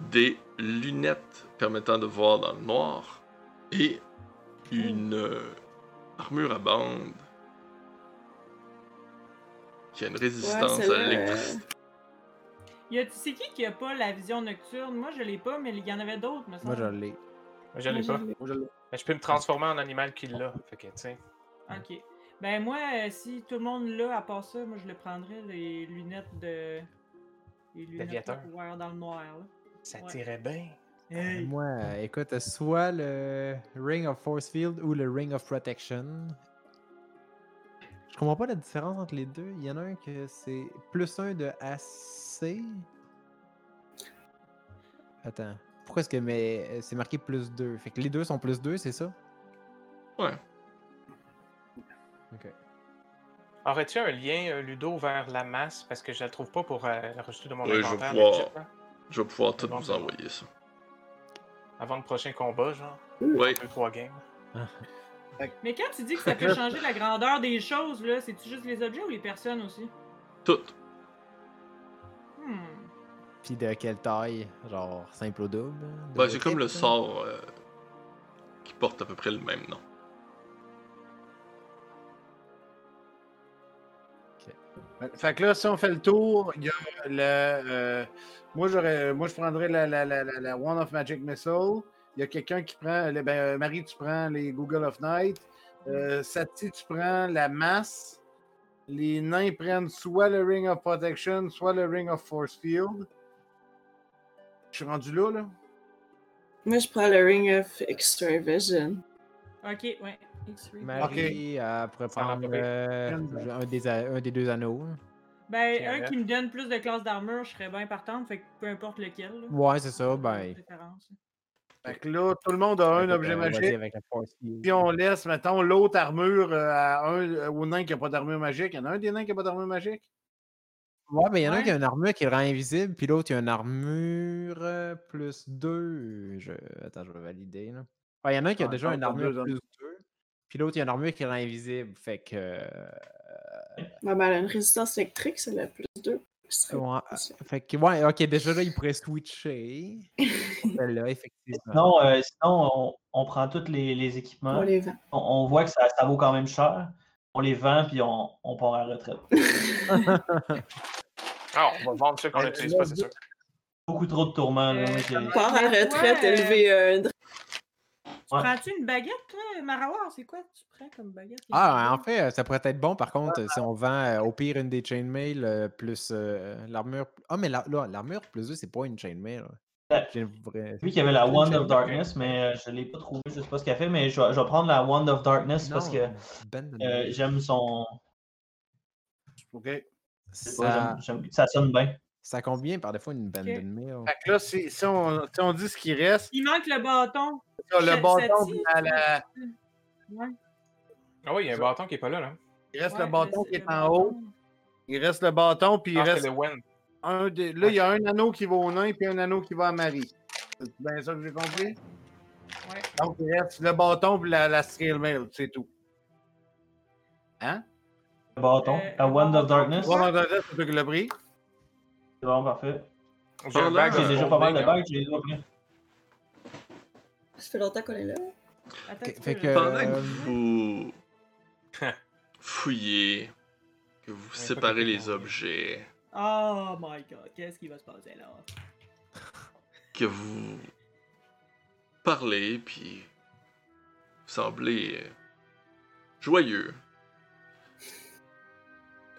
Des lunettes permettant de voir dans le noir. Et une euh, armure à bande qui a une résistance à euh, l'électricité. Y a, c'est qui qui a pas la vision nocturne? Moi, je l'ai pas, mais il y en avait d'autres, me Moi, je l'ai. Moi, je l'ai pas. Moi, je l'ai. Mais je peux me transformer en animal qui l'a. Fait que, tu sais. Ok. Ben moi, euh, si tout le monde l'a, à part ça, moi je le prendrais, les lunettes de... Les lunettes pour voir dans le noir, là. Ça Ouais. tirait bien. Hey. Moi, euh, écoute, soit le Ring of Force Field ou le Ring of Protection. Je comprends pas la différence entre les deux. Il y en a un que c'est plus un de AC. Attends. Pourquoi est-ce que mais euh, c'est marqué plus 2? Fait que les deux sont plus 2, c'est ça? Ouais. Ok. Aurais-tu un lien, euh, Ludo, vers la masse? Parce que je la trouve pas pour euh, la rajouter de mon Oui, je vais inventaire. pouvoir- legit, là. Je vais pouvoir tout Bon, vous bon. envoyer ça. Avant le prochain combat, genre. Oui. 2-3 games. Mais quand tu dis que ça peut changer la grandeur des choses, là, c'est-tu juste les objets ou les personnes aussi? Tout. Hmm. Puis de quelle taille? Genre simple ou double? Ben, Double c'est comme le sort euh, qui porte à peu près le même nom. Fait que là, si on fait le tour, il y a le. euh, moi, j'aurais, moi, je prendrais la, la, la, la, la Wand of Magic Missile. Il y a quelqu'un qui prend. le- ben, euh, Marie, tu prends les Google of Night. Euh, Sati, tu prends la masse. Les nains prennent soit le Ring of Protection, soit le Ring of Force Field. Je suis rendu là, là. Moi, je prends le Ring of Extra Vision. Ok, ouais. Marie elle pourrait prendre euh, un, des, a- un des deux anneaux. Ben, un qui me donne plus de classes d'armure, je serais bien partante, fait que peu importe lequel. là. Ouais, c'est ça. Ben. Fait que là, tout le monde a un objet dire magique. avec la Force Field. Puis on laisse, mettons, l'autre armure euh, à un euh, au nain qui n'a pas d'armure magique. Il y en a un des nains qui n'a pas d'armure magique? Ouais, mais il y en a un qui a une armure qui le rend invisible, puis l'autre, il a une armure euh, plus 2. Je... Attends, je vais valider. Là. Ouais, il y en a un qui a déjà une armure deux plus 2, puis l'autre, il a une armure qui rend invisible. Fait que. euh, Ouais, ben, elle a une résistance électrique, c'est la plus 2. ouais, fait que, ouais, ok, déjà là, il pourrait switcher. Effectivement. Sinon, euh, sinon on, on prend tous les, les équipements. On les vend. On, on voit que ça, ça vaut quand même cher. On les vend puis on, on part à la retraite. Ah, on va vendre ceux qu'on n'utilise pas, c'est sûr. Beaucoup trop de tourments. Là. Euh, comment- Part à la Ouais, retraite, euh, élever un dra- Tu Ouais. prends-tu une baguette, toi, Marawar? C'est quoi tu prends comme baguette? Ah, en fait, euh, ça pourrait être bon, par contre, si on vend euh, au pire une des chainmail euh, plus euh, l'armure. Ah, mais la- là, l'armure plus 2, c'est pas une chainmail. J'ai vu qu'il y avait la Wand of. Darkness, mais je ne l'ai pas trouvé. Je sais pas ce qu'elle fait, mais je vais, je vais prendre la Wand of Darkness parce que Ben euh, j'aime son. OK. ça, ça sonne bien. Ça combien par défaut une bande de mail? Fait que là, si, si on, si on dit ce qui reste, Il manque le bâton. le bâton, à la- Ouais. Ah oui, il y a un bâton qui est pas là, là. il reste Ouais, le bâton qui est le en bâton. haut. Il reste le bâton, puis il Ah, reste le un des. Là, il y a un anneau qui va au nain, puis un anneau qui va à Marie. C'est bien ça que j'ai compris? Ouais. Donc, il reste le bâton puis la, la scale mail, c'est tout. Hein? Le bâton? Euh, la le Wand of. Darkness? Dans le reste, c'est toi qui l'as pris? C'est bon, parfait. J'ai un Pendant- bague J'ai de déjà pas mal de bagues, j'ai déjà pris. Ça fait longtemps qu'on est là. Attends, fait que- Pendant Euh, que vous fouillez, que vous séparez les objets, Oh my god, qu'est-ce qui va se passer là? que vous parlez, puis vous semblez euh, joyeux.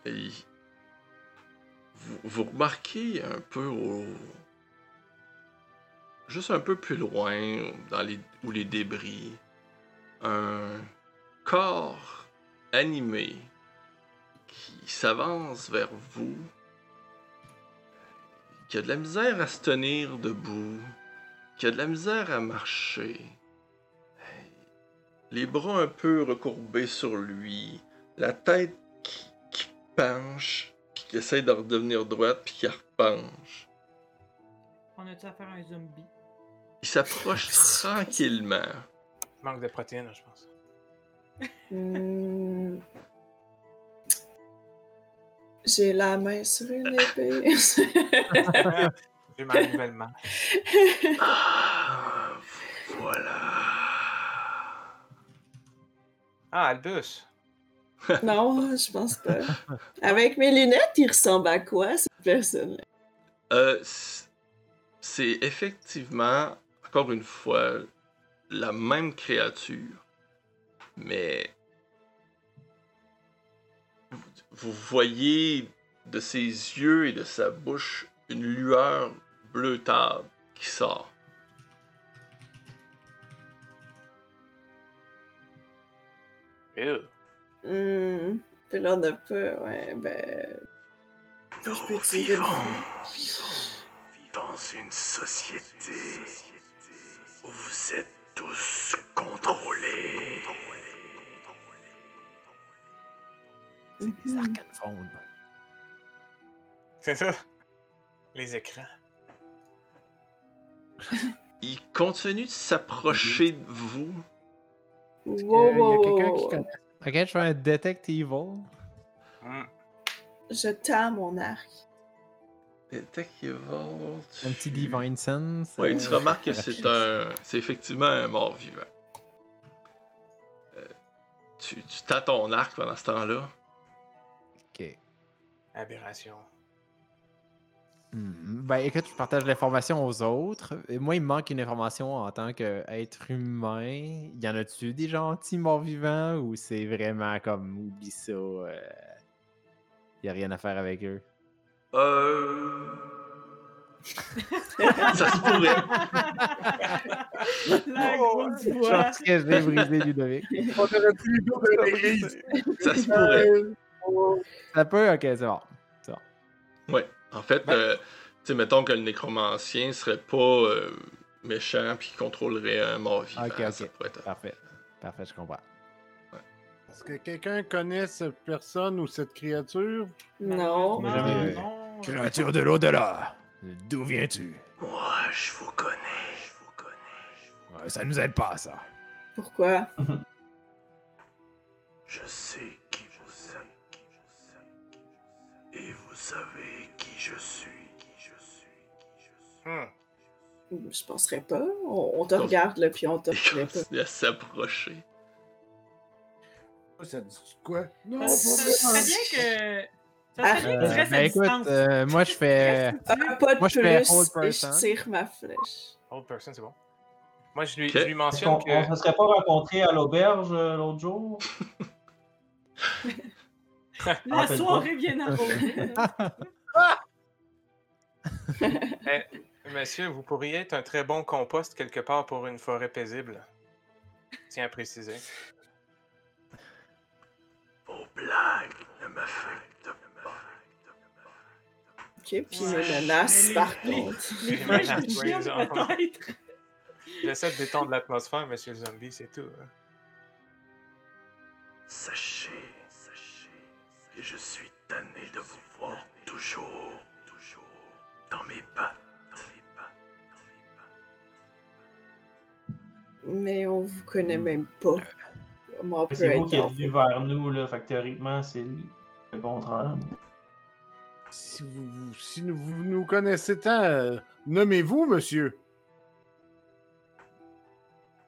Et vous remarquez un peu au. Juste un peu plus loin, dans les, où les débris, un corps animé qui s'avance vers vous, qui a de la misère à se tenir debout, qui a de la misère à marcher, les bras un peu recourbés sur lui, la tête qui, qui penche, qui essaie de redevenir droite, puis qui repenche. On a-tu affaire à un zombie? Il s'approche tranquillement. Manque de protéines, je pense. Hmm. J'ai la main sur une épée. J'ai ma nouvelle main. Ah, voilà. Ah, Albus. non, je pense pas. Avec mes lunettes, il ressemble à quoi, cette personne-là? Euh, c- c'est effectivement, encore une fois, la même créature, mais vous, voyez de ses yeux et de sa bouche une lueur bleutâtre qui sort. Ew. Hmm. Puis là, on n'a pas. Ouais, ben. Je peux tirer le dans une société où vous êtes tous contrôlés. Les arcanes fondent. C'est ça. Les écrans. Il continue de s'approcher de vous. Wow, Il y a quelqu'un wow, qui connaît. Ok, je fais un Detect Evil. Je tends mon arc. Detect Evil, tu- Un petit Divine Sense. Oui, tu remarques que c'est un. C'est effectivement un mort-vivant. Euh, tu, tu tends ton arc pendant ce temps-là. Ok. Aberration. Hmm, Ben écoute, je partage l'information aux autres. Et moi, il me manque une information en tant qu'être humain. Y en a-tu des gentils morts-vivants ou c'est vraiment comme oublie ça? euh, y a rien à faire avec eux? Euh. ça se pourrait. La grosse Je voix. pense que j'ai brisé Ludovic. On aurait pu. Ça se pourrait. Ça peut? Ok, c'est bon. Ouais. En fait, euh, tu sais, mettons que le nécromancien serait pas euh, méchant puis contrôlerait un mort-vivant. Ok, ok. Ça pourrait être. Parfait. Parfait, je comprends. Est-ce que quelqu'un connaît cette personne ou cette créature? Non. Non. Créature de l'au-delà, d'où viens-tu? Moi, je vous connais, je vous connais. Ouais, ça nous aide pas, ça. Pourquoi? Je penserais pas. On, on te Donc- regarde là, puis on te Il reconnaît pas. à s'approcher. Ça dit quoi? Non, Ça, ça bien que. Ça serait bien que Euh, tu restes ben à écoute, distance. euh, moi je fais. Un pas de Moi, je fais plus hold et je tire ma flèche. Old person, c'est bon. Moi, je lui, Ok. je lui Est-ce mentionne qu'on que. on se serait pas rencontrés à l'auberge euh, l'autre jour? La soirée vient d'arriver. Monsieur, vous pourriez être un très bon compost quelque part pour une forêt paisible. Tiens à préciser. Vos blagues ne me faites pas. Ok, puis Ouais. Mais par les- contre. Les Les menaces, oui. J'essaie de détendre l'atmosphère, monsieur le zombie, c'est tout. hein. Sachez, sachez que je suis tanné de vous voir toujours, toujours dans mes pattes. Mais on vous connaît même pas. Moi, on peut C'est vous qui êtes en venu vers nous, là. Fait que théoriquement, c'est le contraire. Si vous, si nous- vous nous connaissez tant, euh, nommez-vous, monsieur.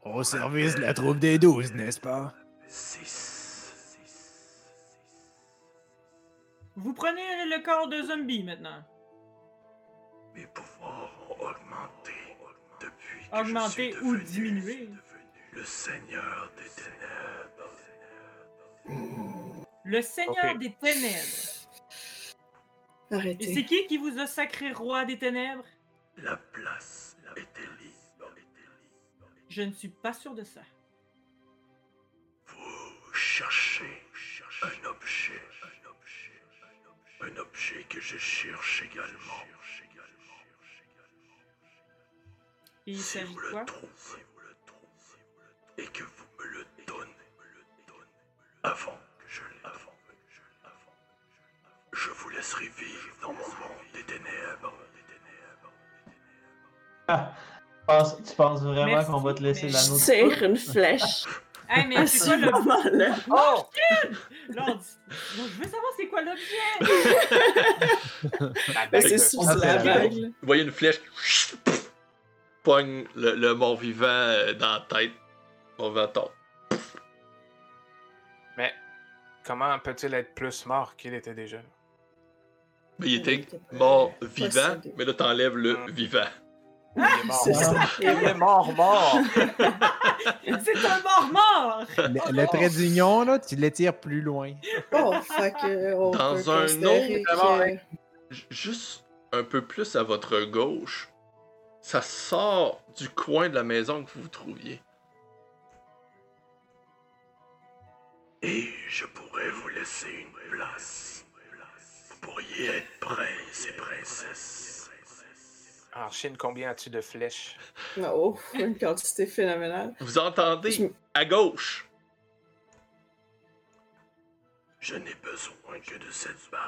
Au service de la troupe des douze, n'est-ce pas? Six, six, Vous prenez le corps de zombie maintenant. Ont augmenté suis ou devenu le seigneur des ténèbres. Le Seigneur des Ténèbres. Et c'est Arrêtez. qui qui vous a sacré roi des ténèbres? La place était libre. Je ne suis pas sûr de ça. Vous cherchez un objet. Un objet que je cherche également. Et il Si s'agit vous de le quoi? trouvez et que vous me le donnez avant que je l'ai, je vous laisserai vivre dans mon monde des ténèbres. Ah, tu penses- tu penses vraiment Merci, qu'on va te laisser l'anneau Je de feu? tire une flèche Hey, mais c'est ce quoi le. moment-là. Oh! Bon, je veux savoir c'est quoi l'objet! Ben, c'est Ah, la là. Vous voyez une flèche pogne le, le mort-vivant euh, dans la tête. Mort-vivant tombe. Mais comment peut-il être plus mort qu'il était déjà? Mais il était mort vivant, mais là t'enlèves le Mm. vivant. Il est mort. C'est ça. Il est mort, mort! C'est un mort-mort! Le, le trait d'union, là, tu l'étires plus loin. Oh, on Dans peut un autre- que- J- Juste un peu plus à votre gauche, ça sort du coin de la maison que vous vous trouviez. Et je pourrais vous laisser une place. Vous pourriez être prince et princesse. Alors, Chine, combien as-tu de flèches? Oh, une quantité phénoménale. Vous entendez Je- à gauche. Je n'ai besoin que de cette bague.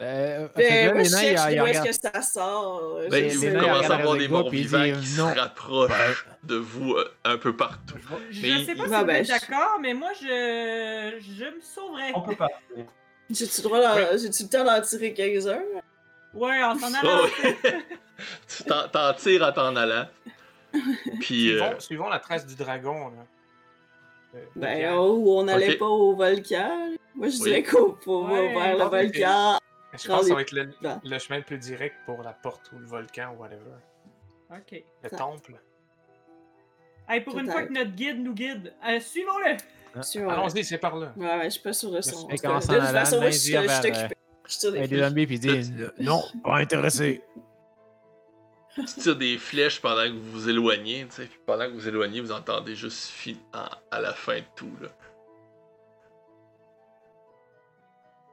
Euh, fait Ben, moi, je Léna, il, cherche il d'où est-ce regarde. que ça sort. Ben, Je Les- vous pas. commencez à regardent voir avec des morts vivants qui se rapprochent de vous euh, un peu partout. Je Mais sais pas il- si Ah, vous ben, êtes je- d'accord, mais moi, je, je me sauverais. On peut partir. J'ai-tu le temps d'en tirer quelques-uns? Ouais, en s'en Oh, allant. ouais. tu t'en, t'en tires en t'en allant. Puis, euh, Suivons, suivons la trace du dragon, là. De Ben, oh, on n'allait Ok. pas au volcan. Moi, je Oui. dirais qu'on va Ouais. vers le Ah, volcan. Je pense que ça va être le, chemin le plus direct pour la porte ou le volcan ou whatever. Ok. Le Ça- temple. Hey, pour une fois que notre guide nous guide, euh, suivons-le! Sur- Allons-y, c'est par là. Ouais, ouais, je suis pas sur le son. Et allant, main je suis euh, occupé. Je tire Il y a des zombies, puis ils disent non, pas intéressé. tu tires des flèches pendant que vous vous éloignez, tu sais. Puis pendant que vous vous éloignez, vous entendez juste en- à la fin de tout, là.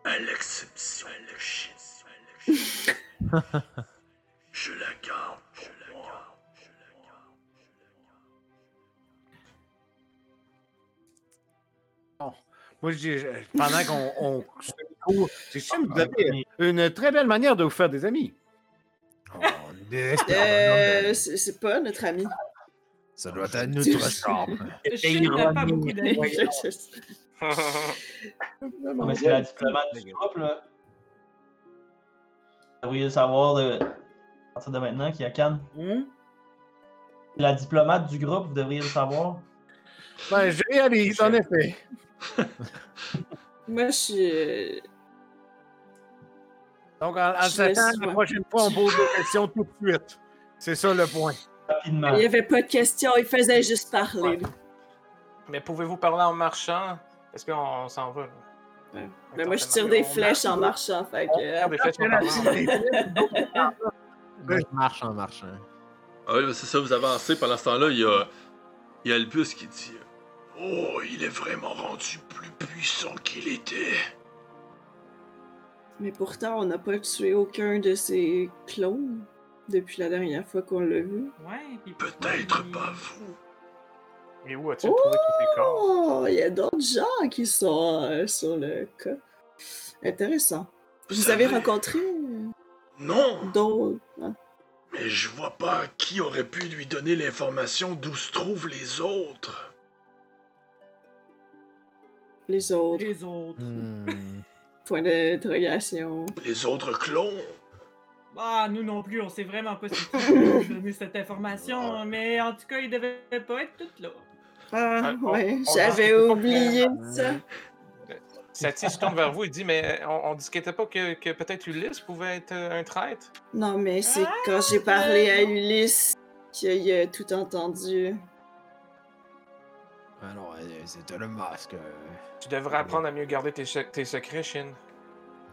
À l'exception de Chine. Je la garde pour moi. Moi, j'ai- j'ai- pendant qu'on on, se découvre, c'est sûr que vous avez une très belle manière de vous faire des amis. Oh, Euh, c'est pas notre ami. Ça doit être notre chambre. Chine n'a pas beaucoup d'amis. Non, mais c'est la diplomate du groupe, là. Vous devriez le savoir de... à partir de maintenant qu'il y a Cannes. La diplomate du groupe, vous devriez le savoir. Ben, je réalise, en effet. Moi, je suis. euh, Donc, en, en s'attendant, la prochaine fois, on pose des questions tout de suite. C'est ça le point. Rapidement. Il n'y avait pas de questions, il faisait juste parler. Mais pouvez-vous parler en marchant? Est-ce qu'on on s'en va? là? Ouais. Ben, moi, je tire des flèches en marchant. Fait que, des flèches en. Moi, je marche en marchant. Ah oui, c'est ça, vous avancez. Pendant ce temps-là, il y a, il y a Albus qui dit Oh, il est vraiment rendu plus puissant qu'il était. Mais pourtant, on n'a pas tué aucun de ces clones depuis la dernière fois qu'on l'a vu. Ouais, Peut-être pas vous. Et où as-tu trouvé tous ces corps? Oh, il y a d'autres gens qui sont euh, sur le cas. Intéressant. Vous Vous avez rencontré euh, Non, d'autres. hein? mais je vois pas qui aurait pu lui donner l'information d'où se trouvent les autres. Les autres. Les autres. Hmm. Point d'interrogation. Les autres clones. Ah, nous non plus, on sait vraiment pas si a donné cette information, mais en tout cas, ils devaient pas être toutes là. Ah, Ah, ouais, on j'avais oublié ça. Satie se tourne vers vous et dit Mais on, on discutait pas que, que peut-être Ulysse pouvait être euh, un traître? Non, mais c'est Ah, quand j'ai parlé à Ulysse qu'il a tout entendu. Alors, euh, c'était le masque. euh, Tu devrais apprendre à mieux garder tes, se- tes secrets, Shin.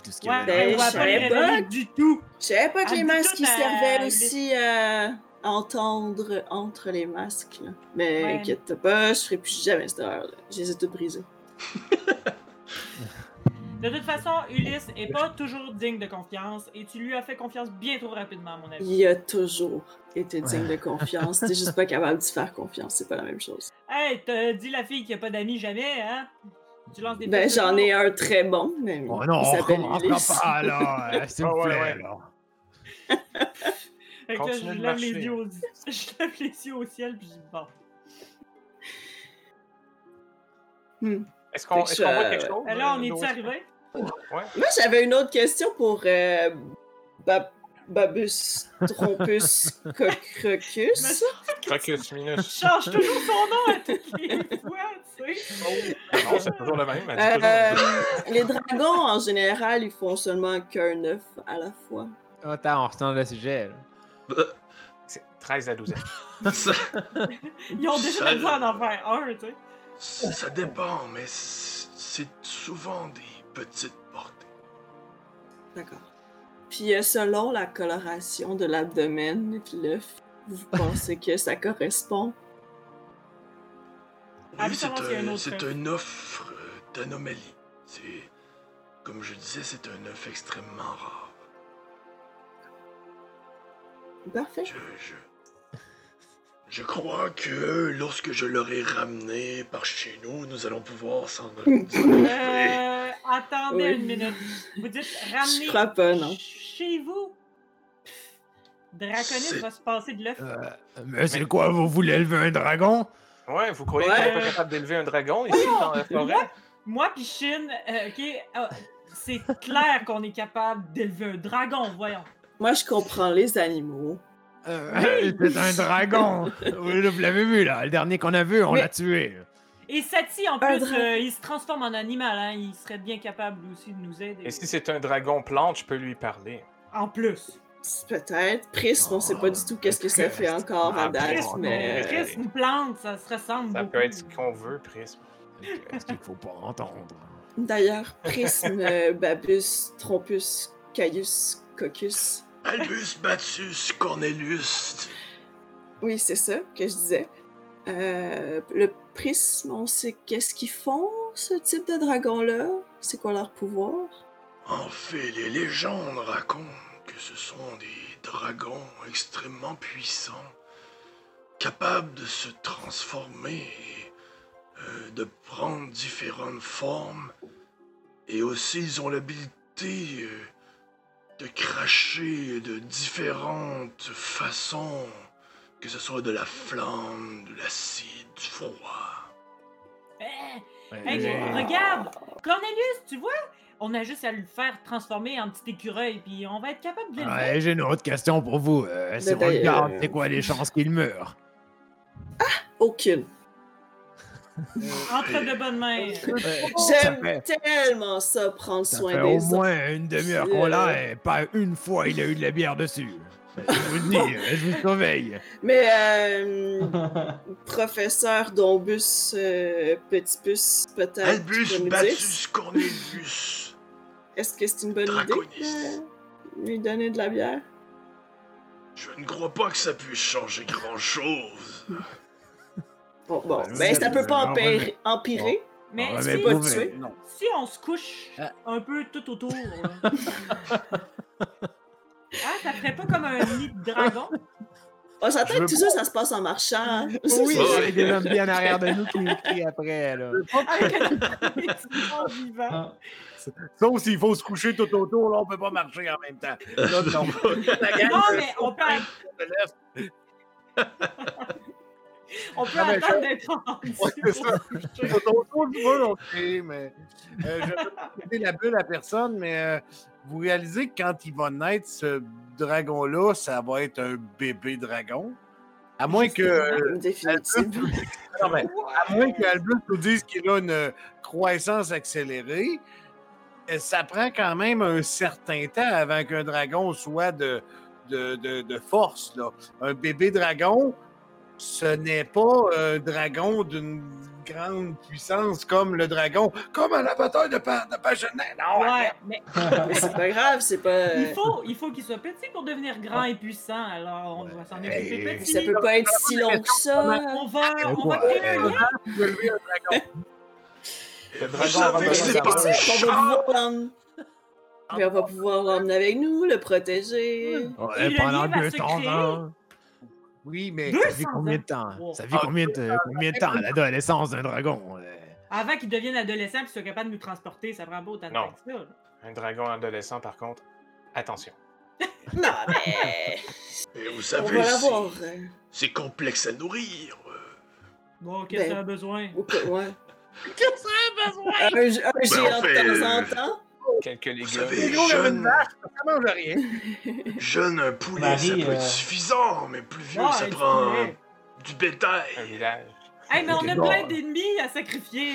tout ce qui Ouais, Ben, je savais pas. du tout. Je savais pas que les masques à- servaient aussi à entendre entre les masques. là. Mais Ouais. inquiète pas, je ferai plus jamais cette erreur-là. Je les ai toutes brisées. De toute façon, Ulysse est pas toujours digne de confiance et tu lui as fait confiance bien trop rapidement, à mon avis. Il a toujours été digne de confiance. T'es juste pas capable d'y faire confiance, c'est pas la même chose. Hey, t'as dit la fille qui a pas d'amis jamais, hein? Tu lances des Ben, j'en ai un très bon, mais Oh non, il on s'appelle Ulysse. pas, là. euh, S'il Ah vous ouais, plaît, là. Fait que là, je lève les yeux au je lève les yeux au ciel puis je dis bon. Est-ce qu'on est qu'on voit quelque chose? Là, on euh, d'autre? arrivé? Moi, j'avais une autre question pour euh, Bab- Babus Trompus Cocrocus. Crocus Minus. Change toujours son nom à toutes les fois, tu sais. Non, c'est toujours le même. toujours. Euh, les dragons, en général, ils font seulement qu'un œuf à la fois. Attends, on retourne le sujet. là. C'est 13 à 12 ans. ça, Ils ont déjà Ça- misère d'en faire un, tu sais. ça dépend, mais c'est souvent des petites portées. D'accord. Puis euh, selon la coloration de l'abdomen et l'œuf, vous pensez que ça correspond? Oui, c'est un une offre d'anomalie. C'est, comme je disais, c'est un œuf extrêmement rare. Parfait. Je, je, je crois que lorsque je l'aurai ramené par chez nous, nous allons pouvoir s'en occuper. Euh, attendez Oui. une minute. Vous dites Je ramener crois pas, non. chez vous? Draconis C'est- va se passer de l'œuf. Euh, mais c'est quoi, vous voulez élever un dragon? Ouais, vous croyez Ouais. qu'on n'est pas capable d'élever un dragon ici dans la forêt? Moi pis Shin, euh, ok, euh, c'est clair qu'on est capable d'élever un dragon, voyons. Moi, je comprends les animaux. Euh, c'est un dragon! Oui, là, vous l'avez vu, là. Le dernier qu'on a vu, on Mais- l'a tué. Et Sati, en plus, dra- euh, il se transforme en animal, hein. Il serait bien capable aussi de nous aider. Et si c'est un dragon plante, je peux lui parler. En plus. Peut-être. Prisme, on sait pas du tout qu'est-ce que ça fait encore à Ah, date, Prisme, mais... Chris, une plante, ça se ressemble Ça beaucoup. peut être ce qu'on veut, Prisme. Qu'est-ce qu'il faut pas entendre? D'ailleurs, Prisme, euh, Babus, Trompus, Caius, Cocus. Albus Batus Cornelius. Oui, c'est ça que je disais. Euh, le prisme, on sait qu'est-ce qu'ils font, ce type de dragon-là? C'est quoi leur pouvoir? En fait, les légendes racontent que ce sont des dragons extrêmement puissants, capables de se transformer et euh, de prendre différentes formes. Et aussi, ils ont l'habilité euh, de cracher de différentes façons, que ce soit de la flamme, de l'acide, du froid. Eh, hey, regarde! Cornelius, tu vois? On a juste à le faire transformer en petit écureuil, puis on va être capable de l'élever. Ouais, j'ai une autre question pour vous. Euh, si on le d'ailleurs- garde, c'est quoi les chances qu'il meure? Aucune. Entre de bonnes mains. Ça J'aime fait- tellement ça, prendre Ça soin fait des au moins une demi-heure qu'on l'a et pas une fois il a eu de la bière dessus. Je vous le dis, euh, je vous surveille. Mais, euh, professeur Dombus, euh, Petit Puce, peut-être. Albus Batus Cornelius. Est-ce que c'est une bonne idée de lui donner de la bière? Je ne crois pas que ça puisse changer grand-chose. Bon, bon. Ben, ça peut pas empirer? Mais va si, pas tuer. Non. si on se couche Ah. un peu tout autour. ah, ça ferait pas comme un nid de dragon? On s'entend Je que veux tout ça, ça se passe en marchant. hein. Oui, Ouais. avec des hommes bien en arrière de nous qui crient après. Là. Vivant. Sauf s'il faut se coucher tout autour, là, on peut pas marcher en même temps. Là, non. Non, euh, mais on peut. on peut Ah, attendre je- d'être rendu Ouais, c'est ça. autour du ok, mais euh, je vais la bulle à personne, mais euh, vous réalisez que quand il va naître, ce dragon-là, ça va être un bébé dragon. À moins que. euh, non, à moins qu'Albus nous dise qu'il a une croissance accélérée, euh, ça prend quand même un certain temps avant qu'un dragon soit de, de, de- de force. Là. Un bébé dragon, ce n'est pas un dragon d'une grande puissance comme le dragon, comme un avatar de, pa de Pagenet. Non, Ouais, mais Mais c'est pas grave, c'est pas. il faut, il faut qu'il soit petit pour devenir grand et puissant. Alors, on va s'en occuper petit. Ça peut pas être si long que ça. On va, on va créer un lien. Le dragon va on va pouvoir l'emmener avec nous, le protéger. Ouais, pendant deux temps. Oui, mais Ça cents combien de temps? Wow. Ça fait combien de, combien de temps l'adolescence d'un dragon? euh? Avant qu'il devienne adolescent et qu'il soit capable de nous transporter, ça prend pas autant de Non. temps que ça. là. Un dragon adolescent, par contre, attention. Non, mais. Et vous On savez, va c'est- complexe à nourrir. Bon, qu'est-ce que Ben, ça a besoin? Ouais. qu'est-ce que ça a besoin? Un, un géant fait, de temps en euh, temps? Quelques Vous légumes. savez, comme une jeune, vache, ça mange rien. jeune, un poulet, Marie, ça peut euh, être suffisant, mais plus vieux, Ah, ça prend poulet. du bétail. Un village. Hey, mais on a Bon. plein d'ennemis à sacrifier.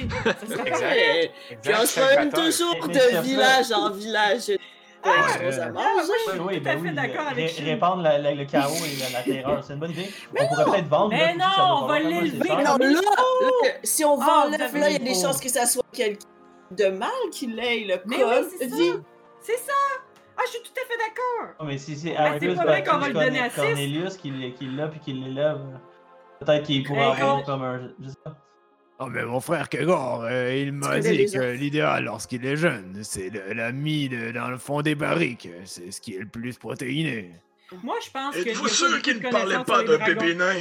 Exact. Puis on se promène toujours de c'est village en village. Ah, euh. Oui, oui, tout ben à fait oui, d'accord avec ré-. Répandre la- la- le chaos et la, la terreur, c'est une bonne idée. on pourrait peut-être vendre. Mais là, non, on va l'élever non, là, là, si on Ah, vous enlève, avez là, il y a des chances que ça soit quelqu'un de mal qui l'ait, le Mais oui, c'est ça. vie. C'est ça. Ah, je suis tout à fait d'accord. Ah, mais si c'est c'est Argus pas vrai qu'on va le donner à six. Cornelius qui l'a puis qui l'élève, peut-être qu'il pourrait Hey, avoir comme un. Je sais pas. Oh, mais mon frère Kegor, euh, il m'a dit que l'idéal lorsqu'il est jeune, c'est l'ami de- dans le fond des barriques. C'est ce qui est le plus protéiné. Moi, je pense que. Êtes-vous sûr qu'il ne parlait pas d'un bébé nain?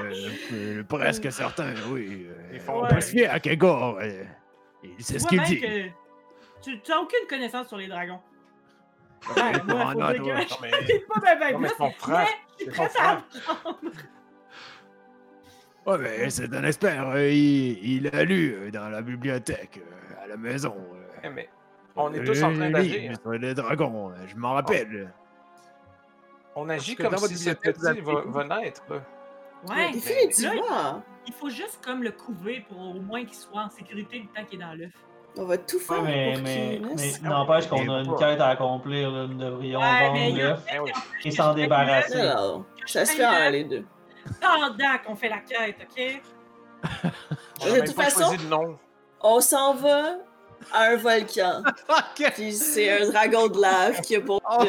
Euh, euh, presque certain, oui. Ils font on peut se fier à Kegor. euh, il sait ce qu'il dit. Que... Tu n'as aucune connaissance sur les dragons. Ouais, moi, non, non, Non, mais- pas mais je suis C'est à. Ouais, mais c'est un expert. euh, il, il a lu euh, dans la bibliothèque, à la maison. Eh, mais on est tous en train d'agir. sur les dragons, je m'en rappelle. On agit comme si ce bibliothèque, vous petit va, va naître. Ouais, Définitivement. il faut juste comme le couver pour au moins qu'il soit en sécurité le temps qu'il est dans l'œuf. On va tout Ouais, faire mais, pour mais, mais n'empêche qu'on a une quête à accomplir. là. Nous devrions Ouais, vendre l'œuf Eh et s'en débarrasser. Alors, ça se fait en les deux. Pendant qu'on fait la quête, ok? De toute façon-. On s'en va un volcan. Puis c'est un dragon de lave qui a pour Oh,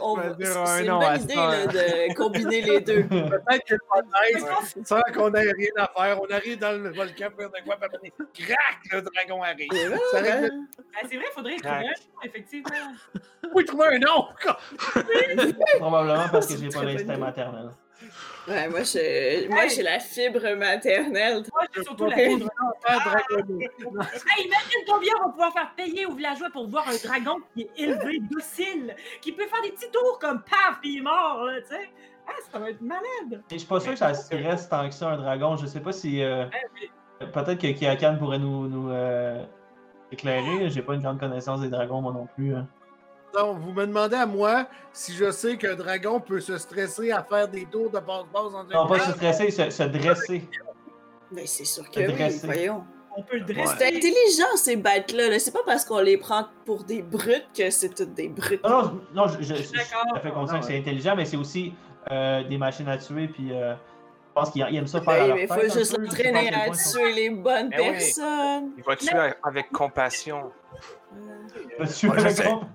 on c'est une bonne idée là, de combiner les deux. Peut-être que le sans qu'on ait rien à faire, on arrive dans le volcan, faire de quoi, puis crac, le dragon arrive. C'est vrai, il faudrait trouver un nom, effectivement. Oui, trouver un nom! Probablement parce que j'ai pas l'instinct maternel. Ouais, moi, je- moi, j'ai la fibre maternelle. Moi, j'ai surtout la fibre. Hey, imagine combien on va pouvoir faire payer aux villageois pour voir un dragon qui est élevé, docile, qui peut faire des petits tours comme paf, puis il est mort, là, tu sais. Ah, ça va être malade. Et je suis pas sûr que ça stresse tant que ça un dragon. Je sais pas si. euh, oui. Peut-être que Kiakan pourrait nous, nous euh, éclairer. J'ai pas une grande connaissance des dragons, moi non plus. hein. Donc, vous me demandez à moi si je sais qu'un dragon peut se stresser à faire des tours de passe-passe dans un Non, pas se stresser, se, se dresser. Mais c'est sûr que oui, voyons. On peut le dresser. C'est intelligent, ces bêtes-là. là. C'est pas parce qu'on les prend pour des brutes que c'est toutes des brutes. Non, non, non je, je, je suis D'accord. tout à fait conscient Non, que c'est intelligent, mais c'est aussi euh, des machines à tuer, puis euh, pense qu'ils ils aiment ça faire Ben, mais tête faut juste l'entraîner à tuer les bonnes Eh oui. personnes. Il va tuer avec compassion.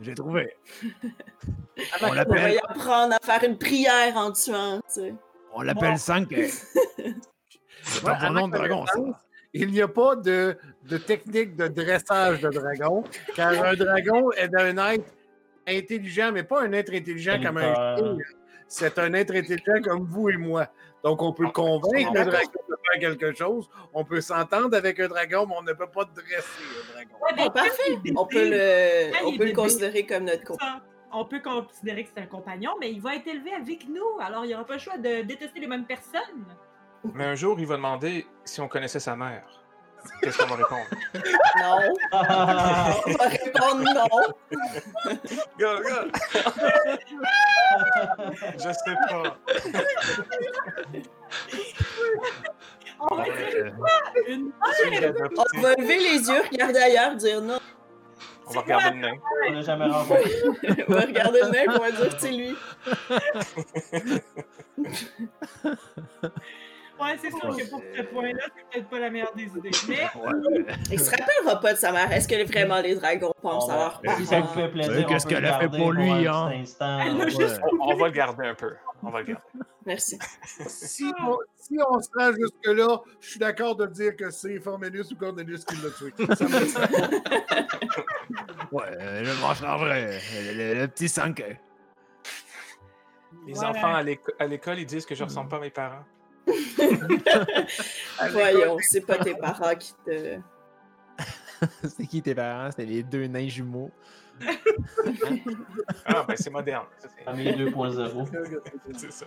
J'ai trouvé. On On va l'appelle, y apprendre à faire une prière en tuant, tu sais. on l'appelle Sankey. C'est ma nom de dragon, ça. Il n'y a pas de, de technique de dressage de dragon, car un dragon est un être intelligent, mais pas un être intelligent comme un chien. C'est un être intelligent comme vous et moi. Donc, on peut Ah, convaincre le dragon de faire quelque chose. On peut s'entendre avec un dragon, mais on ne peut pas dresser un dragon. Ouais, ben, Ah, parfait. On peut le, on peut le considérer comme notre compagnon. On peut considérer que c'est un compagnon, mais il va être élevé avec nous. Alors, il n'y aura pas le choix de détester les mêmes personnes. Mais un jour, il va demander si on connaissait sa mère. Qu'est-ce qu'on va répondre? Non. On va répondre non. Go, go! Je sais pas. On va dire Euh, une On va lever les yeux, regarder ailleurs, dire non. On va regarder le nain. On l'a jamais rencontré. on va regarder le nain on va dire que c'est lui. Ouais, c'est sûr que pour ce point-là, c'est peut-être pas la meilleure des idées. Mais Il se rappellera pas de sa mère. Est-ce que vraiment les dragons pensent à leur Si ça vous parents? fait plaisir, Euh, qu'est-ce qu'elle le a fait pour lui, hein? Elle juste- Ouais. On va le garder un peu. On va le garder. Merci. Si on, si on se rend jusque-là, je suis d'accord de dire que c'est Formenus ou Cornelius qui l'a tué. Ça me semble. Ouais, euh, je m'en chargerai. Le, le- le petit 5. Les Voilà. enfants à l'école, ils disent que je ressemble pas à mes parents. Voyons, c'est pas tes parents qui te. C'était qui tes parents? C'était les deux nains jumeaux. Ah, ben c'est moderne. Famille 2.0. C'est ça.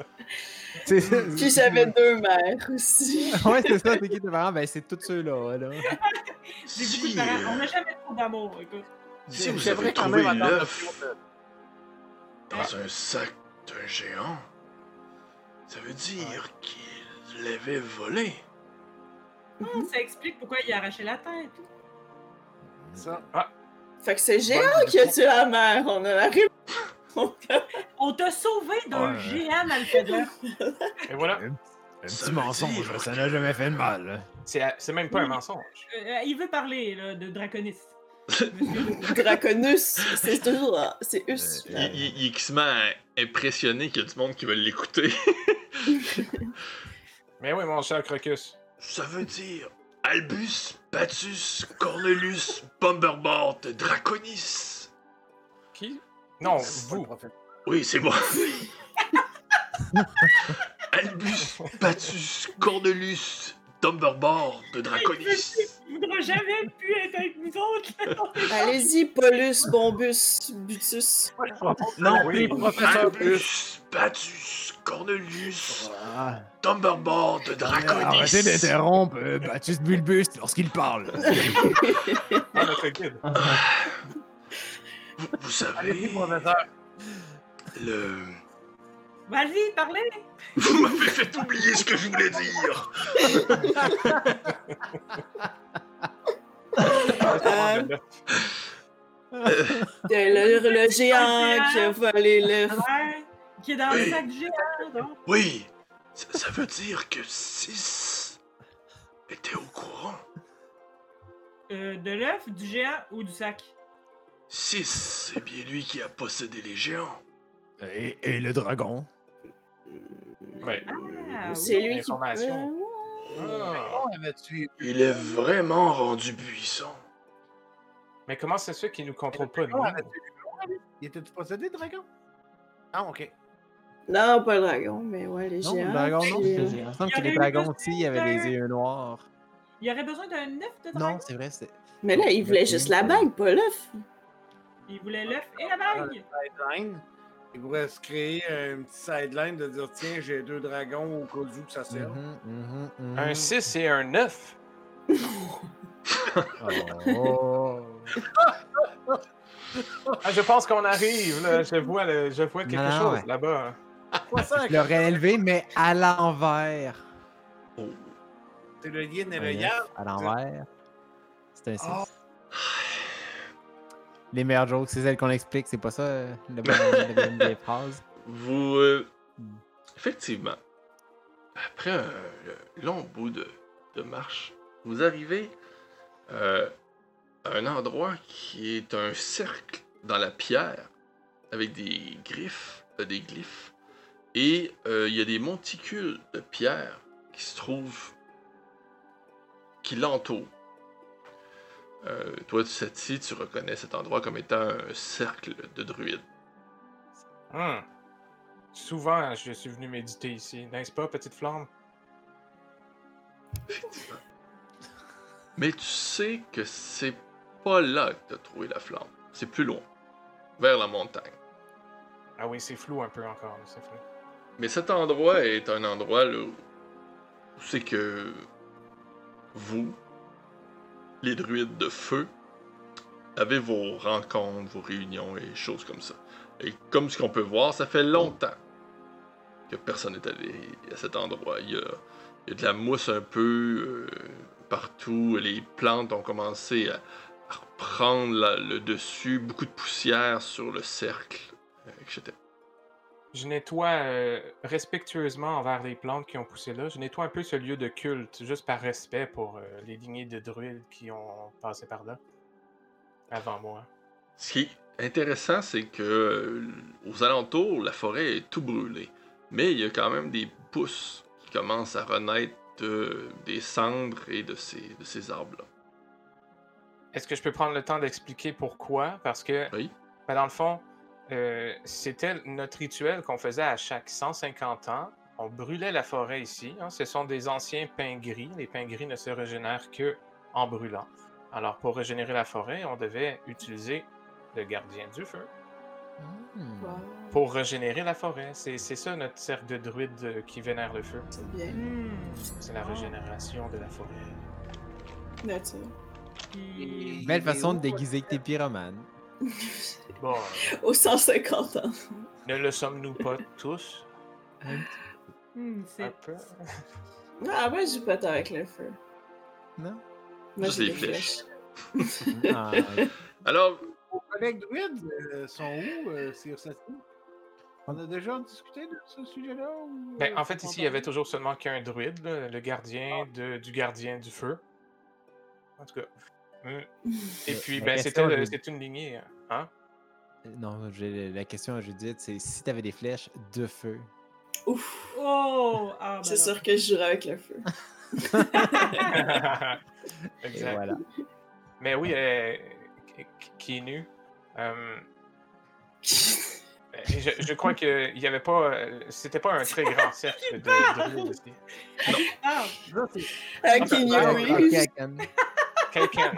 C'est ça. Puis j'avais deux mères aussi. Ouais, c'est ça, c'est qui tes parents? Ben, c'est tous ceux-là. Là. j'ai beaucoup de Si, parents. On n'a jamais trop d'amour, écoute. si vous avez quand trouvé l'œuf dans un sac d'un géant, ça veut dire qu'il l'avait volé. Hmm, Ça explique pourquoi il a arraché la tête. Ça. Fait que c'est géant qui a tué la mère. On a la. On t'a sauvé d'un Ouais. géant malfaisant. Et voilà. Un petit mensonge, dire ça n'a jamais fait de mal. hein. C'est c'est même pas un mensonge. Euh, il veut parler là, de Draconis. Draconus. C'est toujours. C'est us. Il, il- il est quasiment impressionné qu'il y a du monde qui veut l'écouter. Mais oui, mon cher Crocus. Ça veut dire Albus, Patus, Cornelius, Bomberbord, Draconis. Qui? Non, vous. Oui, c'est moi. Albus, Patus, Cornelius, Dumberbord de Draconis. Il voudra jamais plus être avec nous autres. Allez-y, Paulus, Bombus, Butus. Non, Oui, professeur. Albus, Patus, Cornelius, Ah, de Draconis. arrêtez d'interrompre euh, Baptiste Bulbus lorsqu'il parle. Ah. Vous, vous Allez-y, savez, professeur. le... Vas-y, parlez. Vous m'avez fait oublier ce que je voulais dire. Euh, Le, le- le géant qui a volé le. Ouais. Qui est dans le Oui. sac du géant, donc. Oui, ça, ça veut dire que 6 était au courant. Euh, de l'œuf, du géant ou du sac? 6, c'est bien lui qui a possédé les géants. Et, et le dragon. Ouais. Ah, C'est oui. lui qui. Ah. Il est vraiment rendu puissant. Mais comment ça se fait qu'il nous contrôle pas, nous? Il était-tu possédé, dragon? Ah, ok. Non, pas le dragon, mais ouais, les Non, géants. le dragon, non. puis, c'est euh, géant. Il me semble que les dragons besoin aussi, il y avait les d'un- yeux noirs. Il y aurait besoin d'un œuf de Non, dragon? c'est vrai, c'est. Mais là, il voulait juste la bague, pas l'œuf. Il voulait l'œuf et la bague. Il pourrait se créer un petit sideline de dire tiens, j'ai deux dragons au cas où que ça sert. Mhm, mhm, mhm. Un 6 et un 9. Oh. Ah, je pense qu'on arrive, là. Je vois, le- je vois quelque Non, chose ouais. là-bas. Quoi ça? Je l'aurais élevé, mais à l'envers. Oh. C'est le yin et le yang. À l'envers. C'est un 6. Oh. Les meilleures jokes, c'est celles qu'on explique, c'est pas ça euh, le bon des phrases. Vous. euh, effectivement, après un long bout de, de marche, vous arrivez euh, à un endroit qui est un cercle dans la pierre avec des griffes, euh, des glyphes, et euh, il y a des monticules de pierre qui se trouvent, qui l'entourent. Euh, toi, Sati, tu reconnais cet endroit comme étant un cercle de druides. Hmm. Souvent, je suis venu méditer ici, n'est-ce pas, petite flamme? Effectivement. Mais tu sais que c'est pas là que t'as trouvé la flamme. C'est plus loin, vers la montagne. Ah oui, c'est flou un peu encore, c'est flou. Mais cet endroit est un endroit là, où c'est que vous, les druides de feu, avez vos rencontres, vos réunions et choses comme ça. Et comme ce qu'on peut voir, ça fait longtemps que personne n'est allé à cet endroit. Il y a, de la mousse un peu euh, partout. Les plantes ont commencé à, reprendre la- le dessus, beaucoup de poussière sur le cercle, euh, etc. Je nettoie euh, respectueusement envers les plantes qui ont poussé là. Je nettoie un peu ce lieu de culte, juste par respect pour euh, les lignées de druides qui ont passé par là avant moi. Ce qui est intéressant, c'est que euh, aux alentours, la forêt est tout brûlée. Mais il y a quand même des pousses qui commencent à renaître de- des cendres et de ces, de ces arbres-là. Est-ce que je peux prendre le temps d'expliquer pourquoi? Parce que, Oui. ben, dans le fond, euh, c'était notre rituel qu'on faisait à chaque 150 ans. On brûlait la forêt ici. hein. Ce sont des anciens pins gris. Les pins gris ne se régénèrent que en brûlant. Alors, pour régénérer la forêt, on devait utiliser le gardien du feu Hmm. Pour régénérer la forêt. C'est ça notre cercle de druides euh, qui vénère le feu. c'est bien. Hmm. C'est la régénération de la forêt. Nature. Puis- Belle façon de déguiser t'es pyromane. Bon, euh, Aux 150 ans. ne le sommes-nous pas tous? Hmm, c'est- Un peu? Ah, moi, j'ai pas tard avec le feu. Non? Moi, Juste j'ai des flèches. flèches. Ah, Alors, Vos collègues druides euh, sont où, euh, Sir? On a déjà discuté de ce sujet-là? ou, Ben, en fait, ici, pas il y avait toujours seulement qu'un druide, là, le gardien de- du gardien du feu. En tout cas. Et puis, la ben, c'était de- une lignée. Hein? non, j'ai- la question à Judith, c'est si t'avais des flèches de feu. Ouf. Oh! Ah, ben C'est sûr que je jouerais avec le feu. Exact. voilà. Mais oui, euh, qui- est nu. euh, je, je crois qu'il n'y avait pas. euh, C'était pas un très grand cercle de, de Ah, qui ben, oui. Quelqu'un.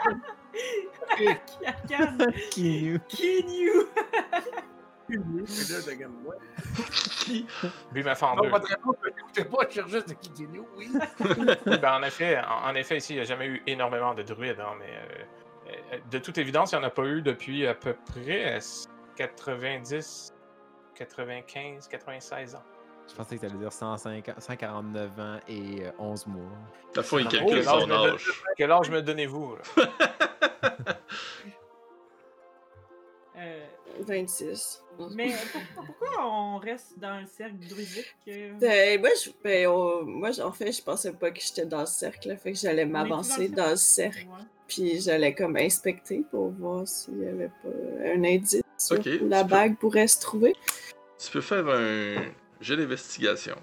Kinyu! ouais. Lui m'a réponse, je l'écoutais pas, je cherchais de nous, oui. Ben, en, effet, en, en effet, ici, il n'y a jamais eu énormément de druides, hein, mais euh, euh, de toute évidence, il n'y en a pas eu depuis à peu près 90, 95, 96 ans. Je pensais que t'allais dire 150 149 ans et euh, 11 mois. la fois, il Oh, calcule son me âge. Quel âge me donnez-vous? là? Euh, 26. mais pour- pourquoi on reste dans le cercle druidique? euh? Ben, moi, je, ben, on- moi, en fait, je pensais pas que j'étais dans le cercle. là, fait que j'allais m'avancer dans dans le le cercle. Ouais. Puis j'allais comme inspecter pour voir s'il y avait pas un indice où la tu peux- bague pourrait se trouver. Tu peux faire un jet d'investigation.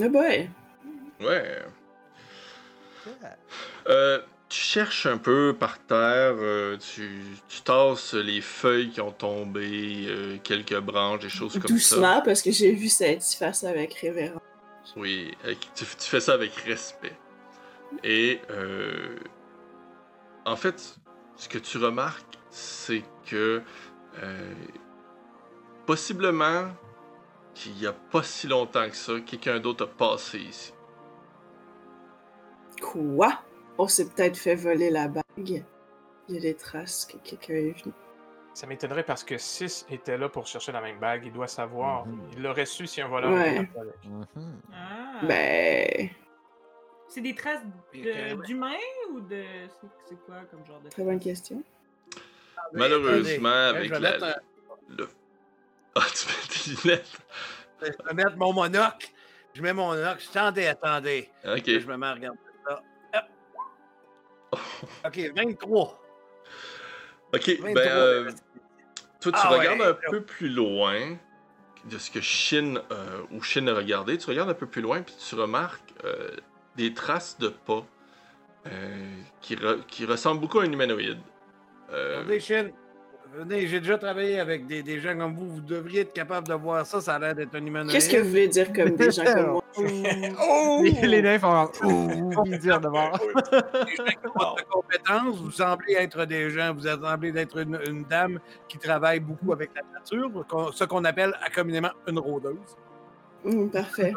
Ah ben, Ouais. Euh, tu cherches un peu par terre, euh, tu, tu tasses les feuilles qui ont tombé, euh, quelques branches, des choses comme ça. doucement, parce que j'ai vu Sadie faire ça avec révérence. Oui, avec- tu, tu fais ça avec respect. Et euh, en fait, ce que tu remarques, c'est que euh, possiblement qu'il n'y a pas si longtemps que ça, quelqu'un d'autre a passé ici. Quoi? On s'est peut-être fait voler la bague. Il y a des traces que quelqu'un est venu. Ça m'étonnerait parce que 6 était là pour chercher la même bague. Il doit savoir. Mhm. Il l'aurait su si un voleur Ouais. était avec. Mhm. Ah! Ben, C'est des traces de- d'humains ou de. c'est- quoi comme genre de. très bonne question. Malheureusement, Attendez, avec je vais la. un- le- Ah, tu mets tes lunettes. Je vais mettre mon monocle. Je mets mon monocle. Attendez, attendez. Ok. Là, je me mets à regarder ça. Hop. OK, 23. Ok, 23. ben. euh, toi, tu Ah regardes ouais, un peu plus loin de ce que Shin euh, ou Shin a regardé. Tu regardes un peu plus loin, puis tu remarques euh, des traces de pas euh, qui, re- qui ressemblent beaucoup à un humanoïde. Chine. Venez, j'ai déjà travaillé avec des, des gens comme vous. Vous devriez être capable de voir ça. Ça a l'air d'être un humanoïde. Qu'est-ce que vous voulez dire comme des gens comme moi? Oh! Les, les nains font puis dire de bord. Des gens qui ont de compétences, vous semblez être des gens, vous semblez être une, une dame qui travaille beaucoup avec la nature, ce qu'on appelle communément une rôdeuse. Hum, parfait.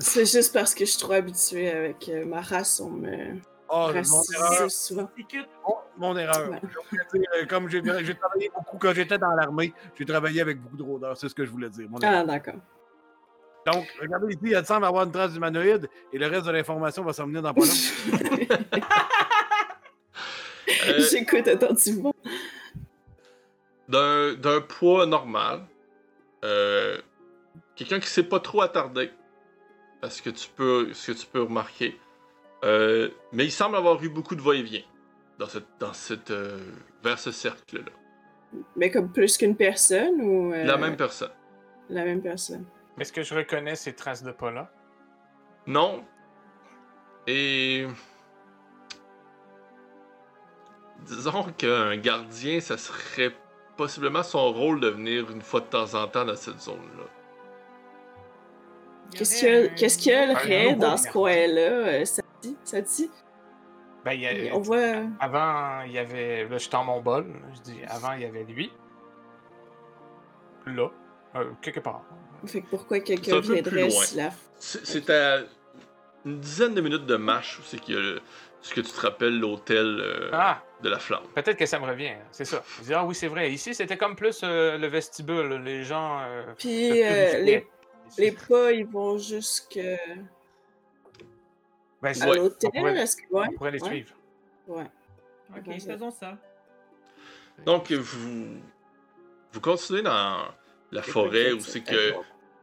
C'est juste parce que je suis trop habituée avec euh, ma race, on me Oh, mon racise erreur. Mon, mon erreur. Ouais. Dire, euh, Comme j'ai travaillé beaucoup quand j'étais dans l'armée, j'ai travaillé avec beaucoup de rôdeurs, c'est ce que je voulais dire. Mon. Ah, d'accord. Donc, regardez ici, il semble avoir une trace d'humanoïde et le reste de l'information va s'en venir dans pas. Euh, J'écoute attentivement. d'un poids normal. Euh, Quelqu'un qui s'est pas trop attardé. à ce que tu peux, ce que tu peux remarquer. Euh, mais il semble avoir eu beaucoup de va-et-vient dans cette, dans cette, euh, vers ce cercle-là. Mais comme plus qu'une personne ou. euh, La même personne. La même personne. Est-ce que je reconnais ces traces de pas-là? Non. Et. Disons qu'un gardien, ça serait possiblement son rôle de venir une fois de temps en temps dans cette zone-là. Qu'est-ce qu'il y a- un- qu'est-ce qu'il y a Un le raid nouveau dans ce coin-là? euh, Ça? Ça dit? Ben, il y a- On voit. Avant, il y avait. Là, je tends mon bol. Je dis, avant, il y avait lui. Là. Euh, quelque part. Fait que pourquoi quelqu'un viendrait la. C'est à une dizaine de minutes de marche où c'est qu'il y a le- ce que tu te rappelles, l'hôtel euh, Ah! de la flamme. Peut-être que ça me revient. C'est ça. Je dis, ah oui, c'est vrai. Ici, c'était comme plus euh, le vestibule. Les gens. euh, Puis euh, les, les pas, ils vont jusque Ben, à l'hôtel. on pourrait- Est-ce que. Ouais. On pourrait les ouais, suivre. Ouais. Ok, faisons ça. Donc, vous, vous continuez dans la forêt où c'est que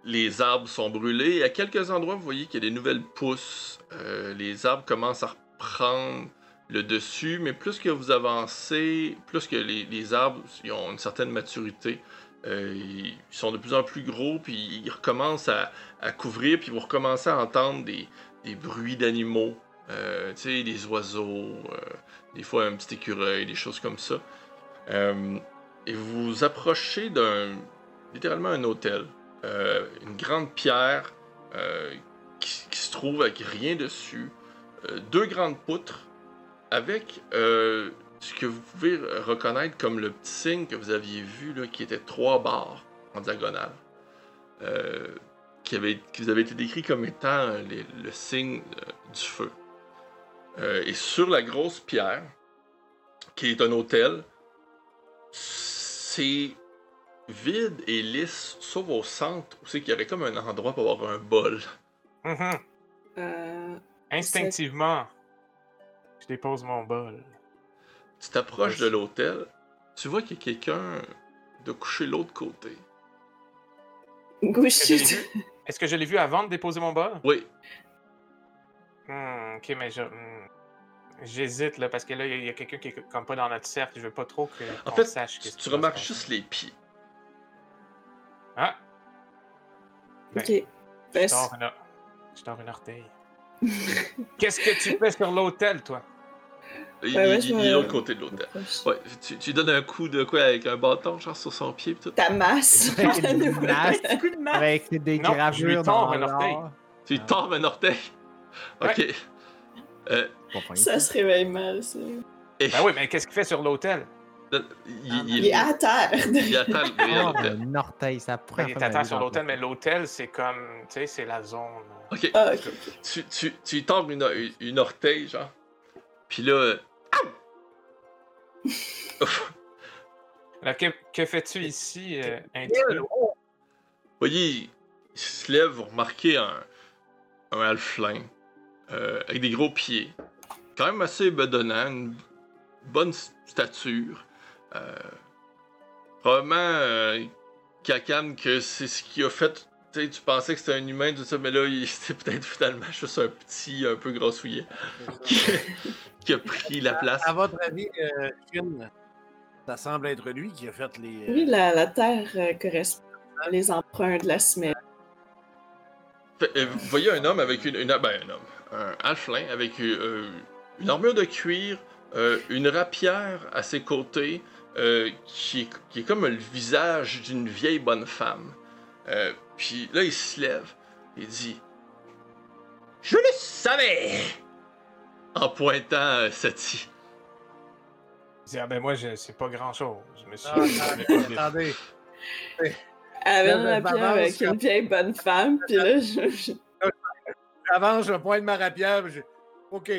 les arbres sont brûlés. Et à quelques endroits, vous voyez qu'il y a des nouvelles pousses. Euh, les arbres commencent à reprendre le dessus, mais plus que vous avancez, plus que les, les arbres ils ont une certaine maturité, euh, ils sont de plus en plus gros, puis ils recommencent à, à couvrir, puis vous recommencez à entendre des, des bruits d'animaux, euh, tu sais, des oiseaux, euh, des fois un petit écureuil, des choses comme ça. Euh, et vous vous approchez d'un, littéralement un hôtel. Une grande pierre qui, se trouve avec rien dessus, deux grandes poutres avec ce que vous pouvez reconnaître comme le petit signe que vous aviez vu, là, qui était trois barres en diagonale, qui, avait, qui vous avait été décrit comme étant euh, les- le signe euh, du feu. Euh, et sur la grosse pierre, qui est un hôtel, c'est vide et lisse, sauf au centre, où c'est qu'il y aurait comme un endroit pour avoir un bol. Mhm. Euh, Instinctivement, je dépose mon bol. Tu t'approches Ouais, de l'hôtel, tu vois qu'il y a quelqu'un de coucher de l'autre côté. Gauchiste. Est-ce que je l'ai vu avant de déposer mon bol? Oui, Hmm, ok, mais je. hmm, J'hésite là parce que là, il y a- quelqu'un qui est comme pas dans notre cercle. Je veux pas trop que en qu'on fait, sache tu, qu'est-ce tu qui va se remarques passer. juste les pieds. Ah! Ben, Ok. Ben, Je tords une, je tords une orteil. Qu'est-ce que tu fais sur l'hôtel, toi? Il, Ouais, ouais, il- il est de l'autre côté de l'hôtel. Ouais, tu, tu donnes un coup de quoi avec un bâton, genre sur son pied, tout? Ta masse. Avec une masse, Un coup de main. avec des Non, lui gravures tords dans un orteil. Tu lui Ah. tords un orteil. Ok. Euh. Ça se réveille mal, ça. et- Ben oui, mais qu'est-ce qu'il fait sur l'hôtel? il, il- Il est à terre. il attend derrière Oh, l'hôtel. un orteil, ça prend. Ben, il est à terre sur l'hôtel, mais l'hôtel, c'est comme. Tu sais, c'est la zone. Ok. Ah, ok. Tu, tu, tu lui tords une, une, une orteil, genre. Puis là. Euh, Alors, que, que fais-tu ici, euh, voyez, il se lève, vous remarquez un, un halfling euh, avec des gros pieds. Quand même assez bedonnant, une bonne stature. Euh, probablement euh, Kakan que c'est ce qui a fait. Tu sais, tu pensais que c'était un humain, tout ça, mais là, c'était peut-être finalement juste un petit, un peu grossouillet qui, a pris la place. À votre avis, euh, ça semble être lui qui a fait les. euh, Oui, la, la terre euh, correspond à les emprunts de la semaine. Euh, vous voyez un homme avec une, une ben, un homme, un halfling avec euh, une armure de cuir, euh, une rapière à ses côtés, euh, qui, est, qui est comme le visage d'une vieille bonne femme. Euh, puis là, il se lève et dit Je le savais En pointant euh, Sati. Il dit, ah ben moi, je, c'est pas grand-chose. Je me suis. Ah, je vu. attendez. Avec je pierre m'avance avec une vieille bonne femme, puis là, je, J'avance, je pointe ma rapière. je- OK.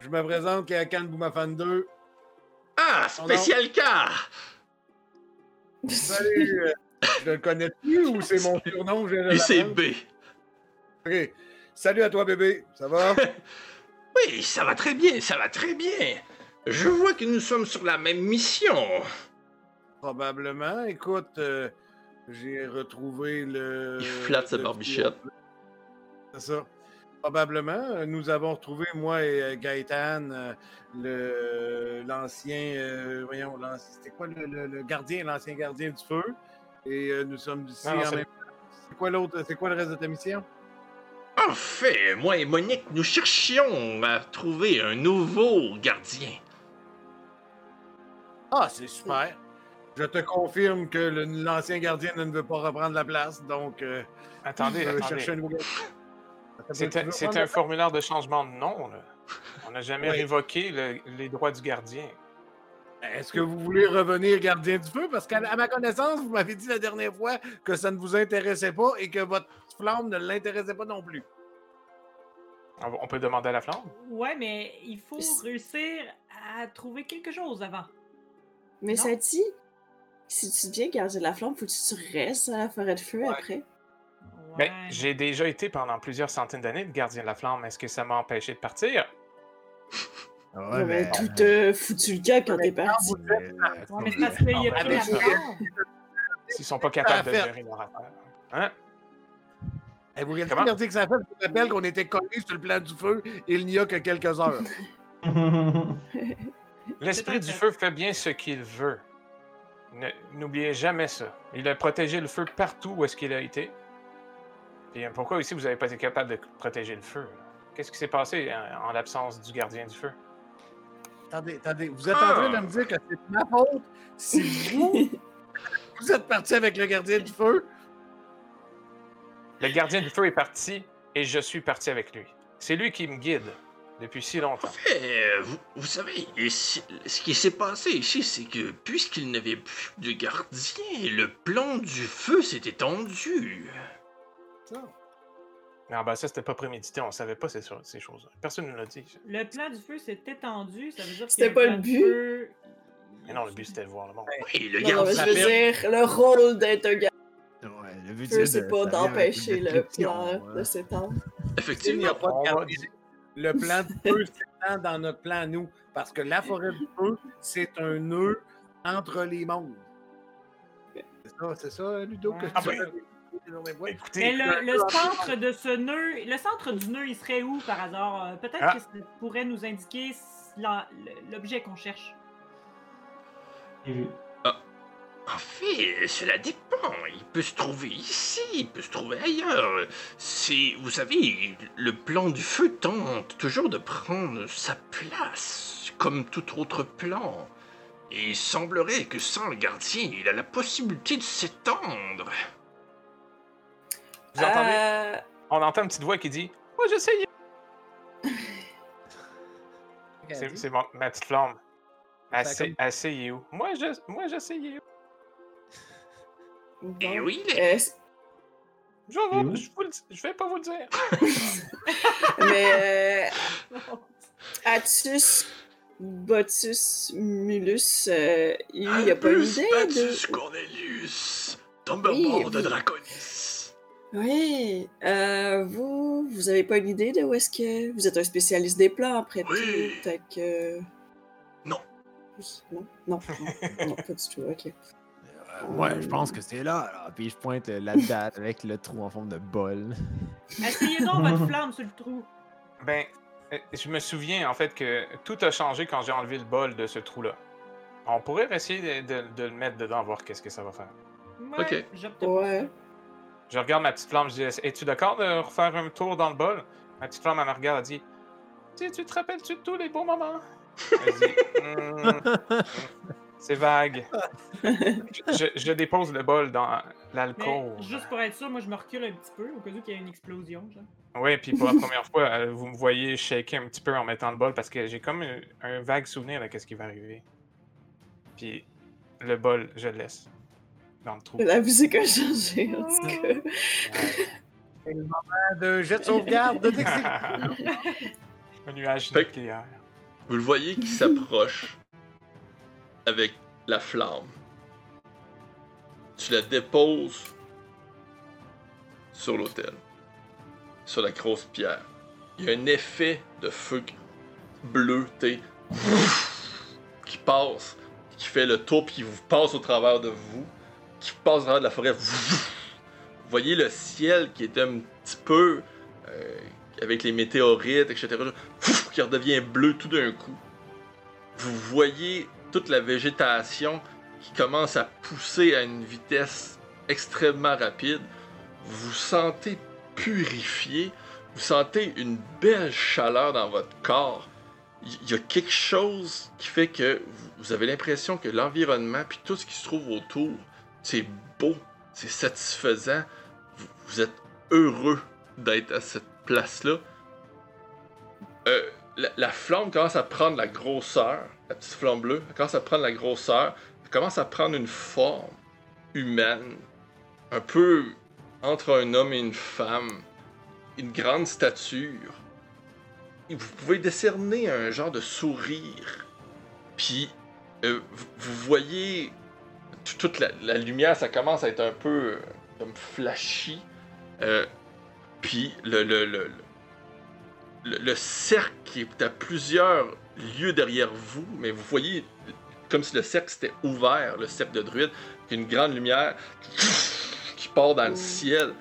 Je me présente Kakan Boumafan 2. Ah, spécial cas Salut, euh, Je le connais plus ou c'est mon surnom? c'est? B. Ok. Salut à toi, bébé. Ça va? Oui, ça va très bien, ça va très bien. Je vois que nous sommes sur la même mission. Probablement. Écoute, euh, j'ai retrouvé le. Il flatte sa barbichette. C'est ça. Probablement. Euh, Nous avons retrouvé, moi et euh, Gaëtan, le l'ancien. euh, voyons, c'était quoi le, le- le gardien, l'ancien gardien du feu? Et euh, nous sommes ici Non, non, en c'est- même C'est quoi l'autre? C'est quoi le reste de ta mission? En fait, moi et Monique, nous cherchions à trouver un nouveau gardien. Ah, c'est super. Je te confirme que l'ancien gardien ne veut pas reprendre la place, donc euh, Attendez, je vais attendez. chercher un nouveau gardien. C'est un, formulaire de changement de nom, là. On n'a jamais Oui. révoqué le- les droits du gardien. Est-ce que vous voulez revenir gardien du feu? Parce qu'à à ma connaissance, vous m'avez dit la dernière fois que ça ne vous intéressait pas et que votre flamme ne l'intéressait pas non plus. On peut demander à la flamme? Ouais, mais il faut C'est- réussir à trouver quelque chose avant. Mais Non. ça dit, si tu deviens gardien de la flamme, faut que tu restes à la forêt de feu Ouais. après? Ben, Ouais. j'ai déjà été pendant plusieurs centaines d'années de gardien de la flamme. Est-ce que ça m'a empêché de partir? Ouais, mais mais. tout euh, foutu le camp quand t'es parti. euh, Ouais, mais parce qu'il y a Ah, plus la flamme. S'ils sont pas capables de gérer leur affaire. Hein? Et vous regardez que ça fait? Je vous rappelle qu'on était collés sur le plan du feu il n'y a que quelques heures. L'esprit du feu fait bien ce qu'il veut. N'oubliez jamais ça. Il a protégé le feu partout où est-ce qu'il a été. Et euh, pourquoi aussi vous n'avez pas été capable de protéger le feu? Qu'est-ce qui s'est passé en, en l'absence du gardien du feu? attendez, attendez, vous êtes en train de me dire que c'est ma faute si vous, vous êtes parti avec le gardien du feu? Le gardien du feu est parti et je suis parti avec lui. C'est lui qui me guide depuis si En longtemps. fait, euh, vous, vous savez, ici- ce qui s'est passé ici, c'est que puisqu'il n'avait plus de gardien, le plan du feu s'est étendu. Mais ah ben, ça, c'était pas prémédité, on savait pas ces, cho- ces choses. Personne ne l'a dit. Le plan du feu s'est étendu, ça veut dire que C'était pas le but. feu, Mais non, le but c'était de voir le monde. Oui, le Non, non, gardien. je veux dire, le rôle d'être un gardien le but de feu, de c'est pas d'empêcher de le plan hein. de s'étendre. Il n'y a Effectivement. pas de Le plan du feu s'étend dans notre plan, nous. Parce que la forêt du feu, c'est un nœud entre les mondes. C'est ça, c'est ça, Ludo? que Ah tu ben. as. Écoutez, Mais le, le centre de ce nœud, le centre du nœud, il serait où par hasard? Euh, Peut-être Ah. que ça pourrait nous indiquer l'objet qu'on cherche. J'ai vu. En fait, cela dépend. Il peut se trouver ici, il peut se trouver ailleurs. C'est, vous savez, le plan du feu tente toujours de prendre sa place, comme tout autre plan. Et il semblerait que sans le gardien, il a la possibilité de s'étendre. vous entendez? Euh, On entend une petite voix qui dit Moi, j'essayais. C'est c'est mon- ma petite flamme. Assez, comme-? Moi, je, moi, j'essayais. Bon. Et oui, il est- Euh, Je, vais- je, vous le je vais pas vous le dire. mais euh, Atus, Botus, Mulus, euh, il n'y a pas une Albus idée Bacchus de... Cornelius, Thunderbolt Oui, de oui. Draconis. Oui, euh, vous, vous avez pas une idée de où est-ce que... Vous êtes un spécialiste des plans, après Oui. tout, que... Non. Non, non, non, non, pas du tout, ok. Euh, ouais, je pense que c'est là, là. Puis je pointe la date avec le trou en forme de bol. Essayez donc votre flamme sur le trou. Ben, euh, je me souviens en fait que tout a changé quand j'ai enlevé le bol de ce trou-là. On pourrait essayer de, de- de le mettre dedans, voir qu'est-ce que ça va faire. Ouais, Ok. Ouais. Je regarde ma petite flamme, je dis Es-tu d'accord de refaire un tour dans le bol Ma petite flamme, elle me regarde, elle dit Tu, te rappelles-tu de tous les beaux moments Elle dit Hmm, hmm, C'est vague. je, je dépose le bol dans l'alcool. juste pour être sûr, moi je me recule un petit peu au cas où il y a une explosion. Genre. Oui, puis pour la première fois, euh, vous me voyez shaker un petit peu en mettant le bol parce que j'ai comme un, un vague souvenir de ce qui va arriver. Puis le bol, je le laisse dans le trou. La musique a changé, en tout cas. C'est le moment de jet de sauvegarde de un nuage nucléaire. Vous le voyez qui s'approche avec la flamme. Tu la déposes sur l'autel, sur la grosse pierre. Il y a un effet de feu bleuté qui passe, qui fait le tour, puis qui vous passe au travers de vous, qui passe au travers de la forêt. Vous voyez le ciel qui est un petit peu euh, avec les météorites, etc., qui redevient bleu tout d'un coup. Vous voyez toute la végétation qui commence à pousser à une vitesse extrêmement rapide. Vous sentez purifié, vous sentez une belle chaleur dans votre corps. Il y a quelque chose qui fait que vous avez l'impression que l'environnement puis tout ce qui se trouve autour, c'est beau, c'est satisfaisant. Vous êtes heureux d'être à cette place-là. Euh, la, la flamme commence à prendre la grosseur, la petite flamme bleue, elle commence à prendre la grosseur, elle commence à prendre une forme humaine, un peu entre un homme et une femme, une grande stature. Vous pouvez décerner un genre de sourire. Puis, euh, vous, voyez toute la, lumière, ça commence à être un peu euh, comme flashy. Euh, puis, le, le, le, le cercle qui est à plusieurs lieux derrière vous, mais vous voyez comme si le cercle s'était ouvert, le cercle de druide, une grande lumière qui part dans le ciel,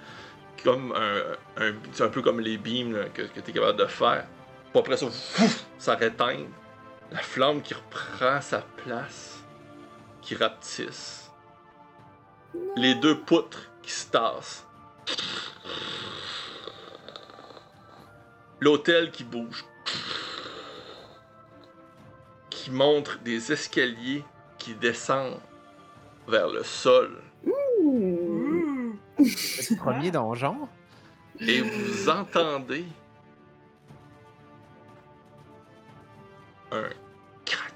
comme un, un, c'est un peu comme les beams là, que, que tu es capable de faire. Puis après ça, ça réteint. La flamme qui reprend sa place, qui rapetisse. Les deux poutres qui se tassent. L'hôtel qui bouge. Qui montre des escaliers qui descendent vers le sol. Ouh. Le premier donjon. Et vous entendez un crack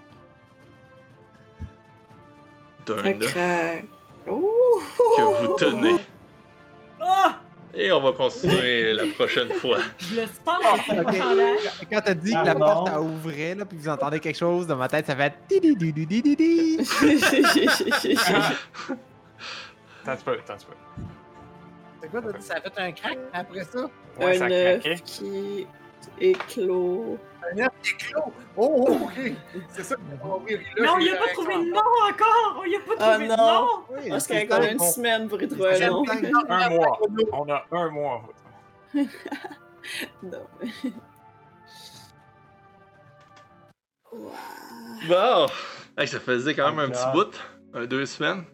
d'un Un œuf crack. Ouh. que vous tenez. Ah! Et on va continuer la prochaine fois. Je le sens, c'est Ok. pas chandail. Quand t'as dit Ah que la bon? porte a ouvert, là, puis vous entendez quelque chose, dans ma tête, ça fait. T'as peu, t'as peu. C'est quoi, t'as dit, ça a fait un crack après ça? Ouais, ça un a craqué. qui éclos. Un œuf qui éclot! Oh, oh, ok! C'est ça a compris. Là, Mais on j'ai y a pas la trouvé de nom encore! On y a pas Ah trouvé de non. nom! Oui, Parce qu'il y a encore ça, une bon. semaine pour y trouver un nom. Un mois. On a un mois. Non. Wow. Bon! Hey, ça faisait quand même un petit Encore. bout. Un, deux semaines.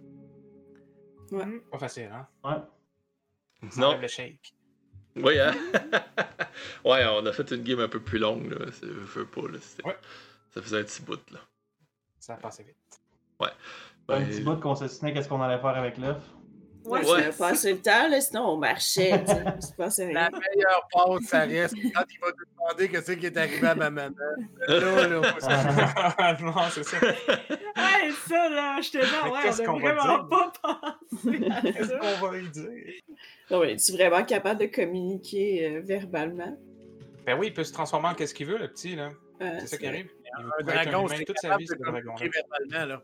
Pas facile, hein? Ouais. Ça Non. le shake. Oui, hein? ouais, on a fait une game un peu plus longue, là. Je veux pas, là. Ouais. Ça faisait un petit bout, là. Ça a passé vite. Un Ben, petit bout qu'on se qu'est-ce qu'on allait faire avec l'œuf. Ouais, Ouais. ça passé le temps, là, sinon on marchait. La meilleure pause, ça reste quand il va te demander qu'est-ce qui est arrivé à ma maman. Là, là, se- non, c'est ça. Ouais, ça là, je te Mais ouais, qu'est-ce qu'on va vraiment dire? pas pensé Qu'est-ce ça. qu'on va lui dire? Non, mais es-tu vraiment capable de communiquer euh, verbalement? Ben oui, il peut se transformer en qu'est-ce qu'il veut, le petit, là. Euh, C'est ça qui arrive. Il Un dragon, c'est toute sa vie, de ce dragon-là. communiquer verbalement, là.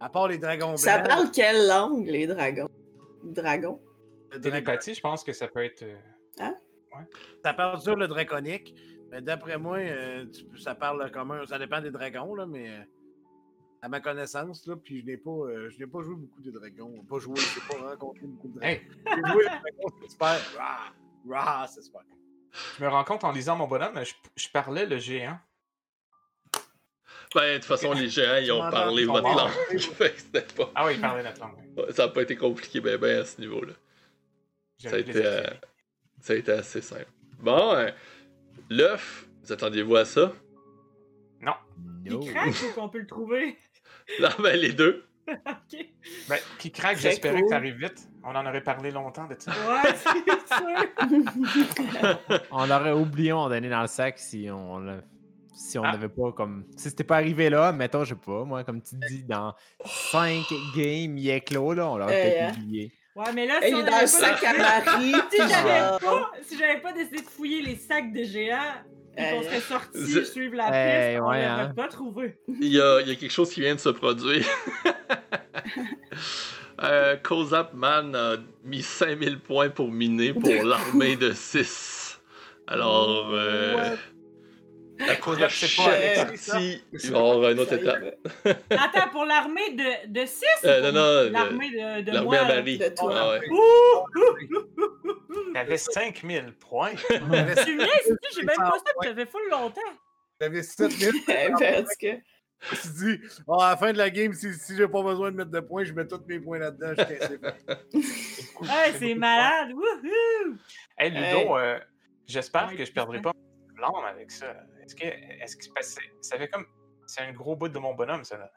À part les dragons blancs. Ça parle quelle langue, les dragons? Dragons? le dragon- Télépathie, je pense que ça peut être. euh, Ça parle sur le draconique. Mais d'après moi, euh, tu ça parle commun. Ça dépend des dragons, là, mais euh, à ma connaissance, là, puis je n'ai pas, euh, je n'ai pas joué beaucoup de dragons. Pas joué, je n'ai pas rencontré beaucoup de dragons. Hey, J'ai joué les dragons, c'est super. Rah! Rah, c'est super. je me rends compte en lisant mon bonhomme, je, je parlais le géant. Ben, de toute façon, les géants, ils ont parlé ils votre morts. langue. Fait que c'était pas... Ah oui, il parlait notre langue. ouais, Ça n'a pas été compliqué, ben, ben, à ce niveau-là. Ça a été, euh. Ça a été assez simple. Bon, hein, l'œuf, vous attendiez-vous à ça? Il No. craque ou qu'on peut le trouver? Non, ben, les deux. ok. Ben, qui craque, j'espérais cool. que ça arrive vite. On en aurait parlé longtemps de ça. Ouais, c'est sûr. On l'aurait oublié, on donné dans le sac si on l'a- si on Ah. n'avait pas comme. Si c'était pas arrivé là, mettons, je sais pas, moi, comme tu dis, dans 5 games, il est clos, là, on l'aurait Euh, peut-être oublié. Ouais, mais là, si on dans avait le sac pas à Marie. Si j'avais pas, si j'avais pas décidé de fouiller les sacs de géants et qu'on Euh, serait sorti je- suivre la Eh, piste, on ouais, l'aurait hein. pas trouvé. Il y a, il y a quelque chose qui vient de se produire. Euh, Kozap Man a mis 5000 points pour miner pour l'armée de 6. Alors, euh, la pas prochaine Alexis, partie, il va y avoir une autre étape. Attends, pour l'armée de, de 6 Euh, non, non, L'armée de, de l'armée à? Marie. De toi. Ah ouais. T'avais 5000 points. Tu viens j'ai même pas ça, ça fait full longtemps. J'avais 7000. Eh ben, en tout cas, Je me suis dit, oh, à la fin de la game, si, si j'ai pas besoin de mettre de points, je mets tous mes points là-dedans. Ouais, c'est malade. Wouhou! Hey, Ludo, Hey. euh, j'espère Ouais, que je perdrai pas mon blâme avec ça. Est-ce que, est-ce que parce que ça fait comme. C'est un gros bout de mon bonhomme, ça. là.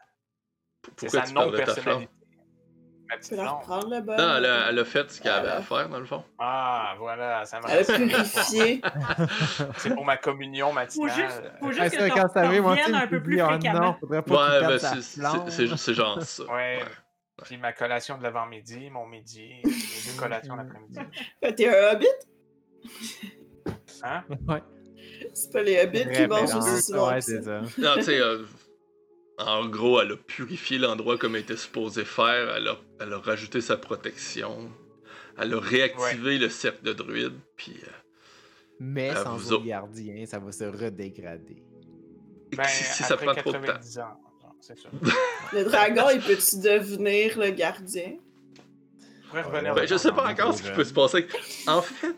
C'est Pourquoi sa tu parles de ta flamme? non-personnalité. Ma petite le bas. Non, elle a, elle a fait ce qu'elle avait à Voilà. faire, dans le fond. Ah, voilà, ça m'a Elle a purifié. C'est pour ma communion Faut matinale. juste, faut juste que ça, t'en quand ça arrive, moi, un peu plus fréquemment. non, faudrait pas Ouais, ben, c'est- c'est c'est- c'est genre ça. Ouais. Puis ma collation de l'avant-midi, mon midi, mes deux collations l'après-midi. T'es un hobbit? Hein? Ouais. C'est pas les hobbits qui mangent aussi souvent. Ouais, c'est ça. Non, tu sais, euh, en gros, elle a purifié l'endroit comme elle était supposée faire. Elle a, elle a rajouté sa protection. Elle a réactivé le cercle de druides. Puis, euh, Mais sans vous gardiens, ça va se redégrader. Ben, si, si ça après prend trop de temps. 90 ans. genre, C'est ça. Le dragon, il peut-tu devenir le gardien? Revenir Ben, je sais pas encore ce qui peut se passer. En fait,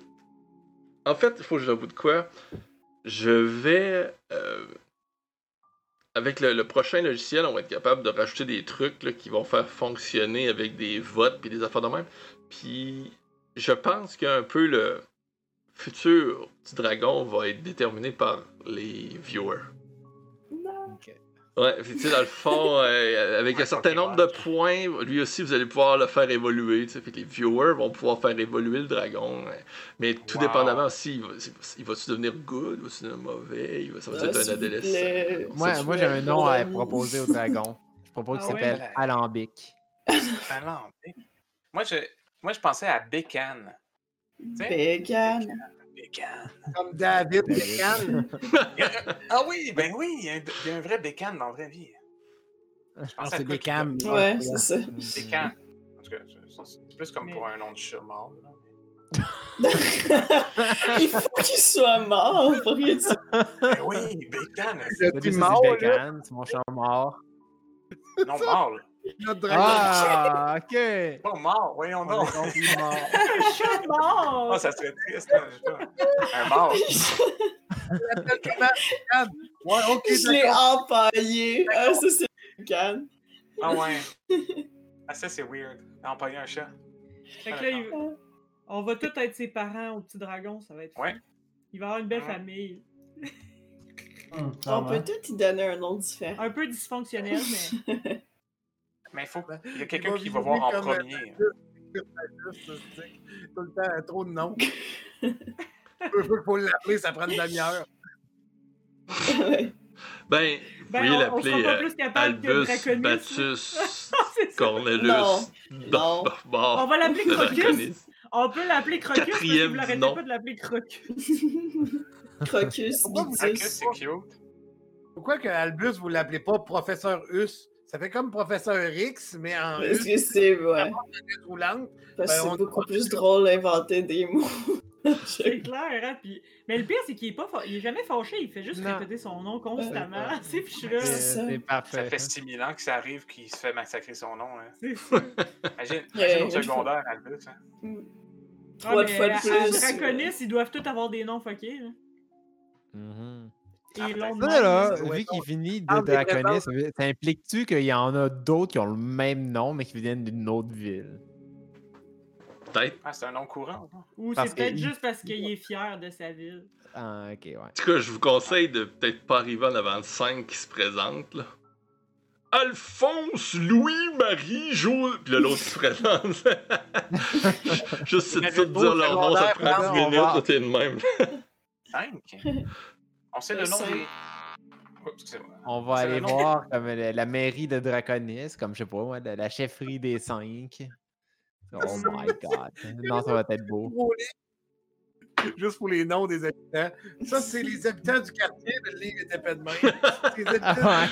en fait, il faut que j'avoue de quoi. Je vais. euh, avec le, prochain logiciel, on va être capable de rajouter des trucs qui vont faire fonctionner avec des votes puis des affaires de même. Puis, je pense qu'un peu le futur du dragon va être déterminé par les viewers. Ouais, puis tu sais, dans le fond, euh, avec un certain nombre de points, lui aussi, vous allez pouvoir le faire évoluer. tu sais. Que les viewers vont pouvoir faire évoluer le dragon. euh, Mais tout Wow. dépendamment aussi, il va- il va-tu devenir good, il va-tu devenir mauvais, il va, ça va Ah, être un adolescent? Moi, moi j'ai un nom à proposer au dragon. Je propose qu'il Ah ouais? s'appelle Alambic. Alambic. Moi, je, moi, je pensais à Bécane. Vegan. Bécane. Comme David Beckham. Ah oui, ben oui, il y a un, il y a un vrai Bécane dans la vraie vie. Je pensais à c'est cams. Ouais, c'est ça. Bécane. En tout cas, c'est- plus comme pour un nom de chat mort. là. il faut qu'il soit mort pour dise Ben oui, Bécane. Le C'est mort, Bécane, c'est mon chat mort. Non, mort, là. Notre dragon. Ah, ok. Pas mort, voyons On a donc. Un chat mort! Ah, ça serait triste. hein. Un mort. Ouais, ok, Je l'ai empaillé. Ah, ça, c'est vegan. Ah ouais. Ah, ça, c'est weird. Empailler un chat. Fait que là, il- on va tous être ses parents au petit dragon, ça va être. Ouais. Il va avoir une belle Ouais. famille. Hum, On peut tout y donner un nom différent. Un peu dysfonctionnel, mais. Mais il faut. Il y a Il quelqu'un qui va voir en premier. Tout le temps, trop de noms. Peu pour l'appeler, ça prend une demi-heure. Ben, vous Ben, on- on l'appeler sera pas euh, plus capable que Albus. Batus. Cornelius. Non. Bon, Non. bon, On va l'appeler le Crocus. On peut l'appeler Crocus parce que Quatrième vous l'arrêtez nom. pas de l'appeler Crocus. Crocus, vous- que. Pourquoi que Albus, vous l'appelez pas professeur Us? Ça fait comme professeur X, mais en Parce que c'est ouais, roulante. parce que Ben, c'est beaucoup plus drôle d'inventer des mots. C'est clair, hein? Puis... Mais le pire, c'est qu'il est pas fa- il est jamais fâché, il fait juste Non. répéter son nom constamment. Là. C'est C'est ça. fait 6000 ans que ça arrive qu'il se fait massacrer son nom. Hein. Imagine, imagine une secondaire, Albus. Hein. Ah, Trois mais fois de à- plus. à Draconis, ils doivent tous avoir des noms fuckés. là. Ah, Et longs de Ça, là, vu qu'il finit de parle des Draconis, ça implique-tu qu'il y en a d'autres qui ont le même nom, mais qui viennent d'une autre ville? Peut-être. Ah, c'est un nom courant. Ou c'est peut-être juste parce qu'il est fier de sa ville. Ah, ok, ouais. En tout cas, je vous conseille de peut-être pas arriver en avant de 5 qui se présentent, là. Alphonse, Louis, Marie, Jo... Puis là, l'autre qui se présente. Juste c'est de le dire leur nom, ça prend 10 on minutes, t'es de même. Cinq? On sait le nom des. Oh. On va aller voir comme la, la mairie de Draconis, comme je sais pas, moi, la, la chefferie des cinq. Oh my god. Non, ça va être beau. juste pour les noms des habitants. Ça, c'est les habitants du quartier, mais le livre était pas de même. Les habitants Ah.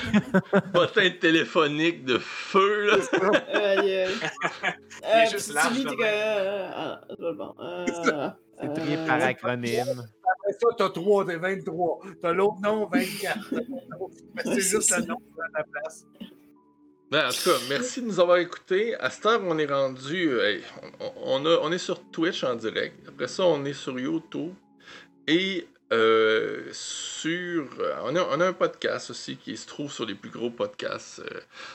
Bottin téléphonique de feu, là. Euh, juste puis large que- ah, c'est bon. Euh, C'est euh, par acronyme. Après ça, t'as 3, t'es 23. T'as l'autre nom, 24. Mais c'est juste le nom à la place. Ben, en tout cas, merci de nous avoir écoutés. À cette heure, on est rendu. euh, on, est sur Twitch en direct. Après ça, on est sur YouTube. Et euh, sur. euh, On a, un podcast aussi qui se trouve sur les plus gros podcasts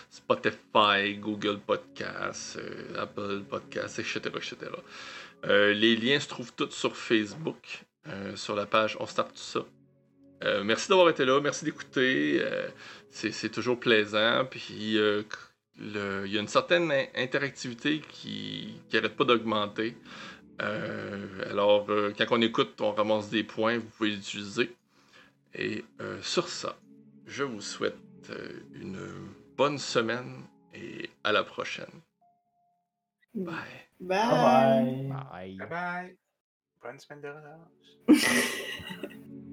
Spotify, Google Podcasts, Apple Podcasts, etc. etc. Les liens se trouvent tous sur Facebook, sur la page On Start Tout ça. Merci d'avoir été là, merci d'écouter. C'est c'est toujours plaisant. Puis euh, le- il y a une certaine in- interactivité qui n'arrête pas d'augmenter. Euh, alors, euh, quand on écoute, on ramasse des points, vous pouvez l'utiliser. Et euh, sur ça, je vous souhaite euh, une bonne semaine et à la prochaine. Bye. Bye. Bye bye. Bye. Bye bye. Bonne semaine de relâche.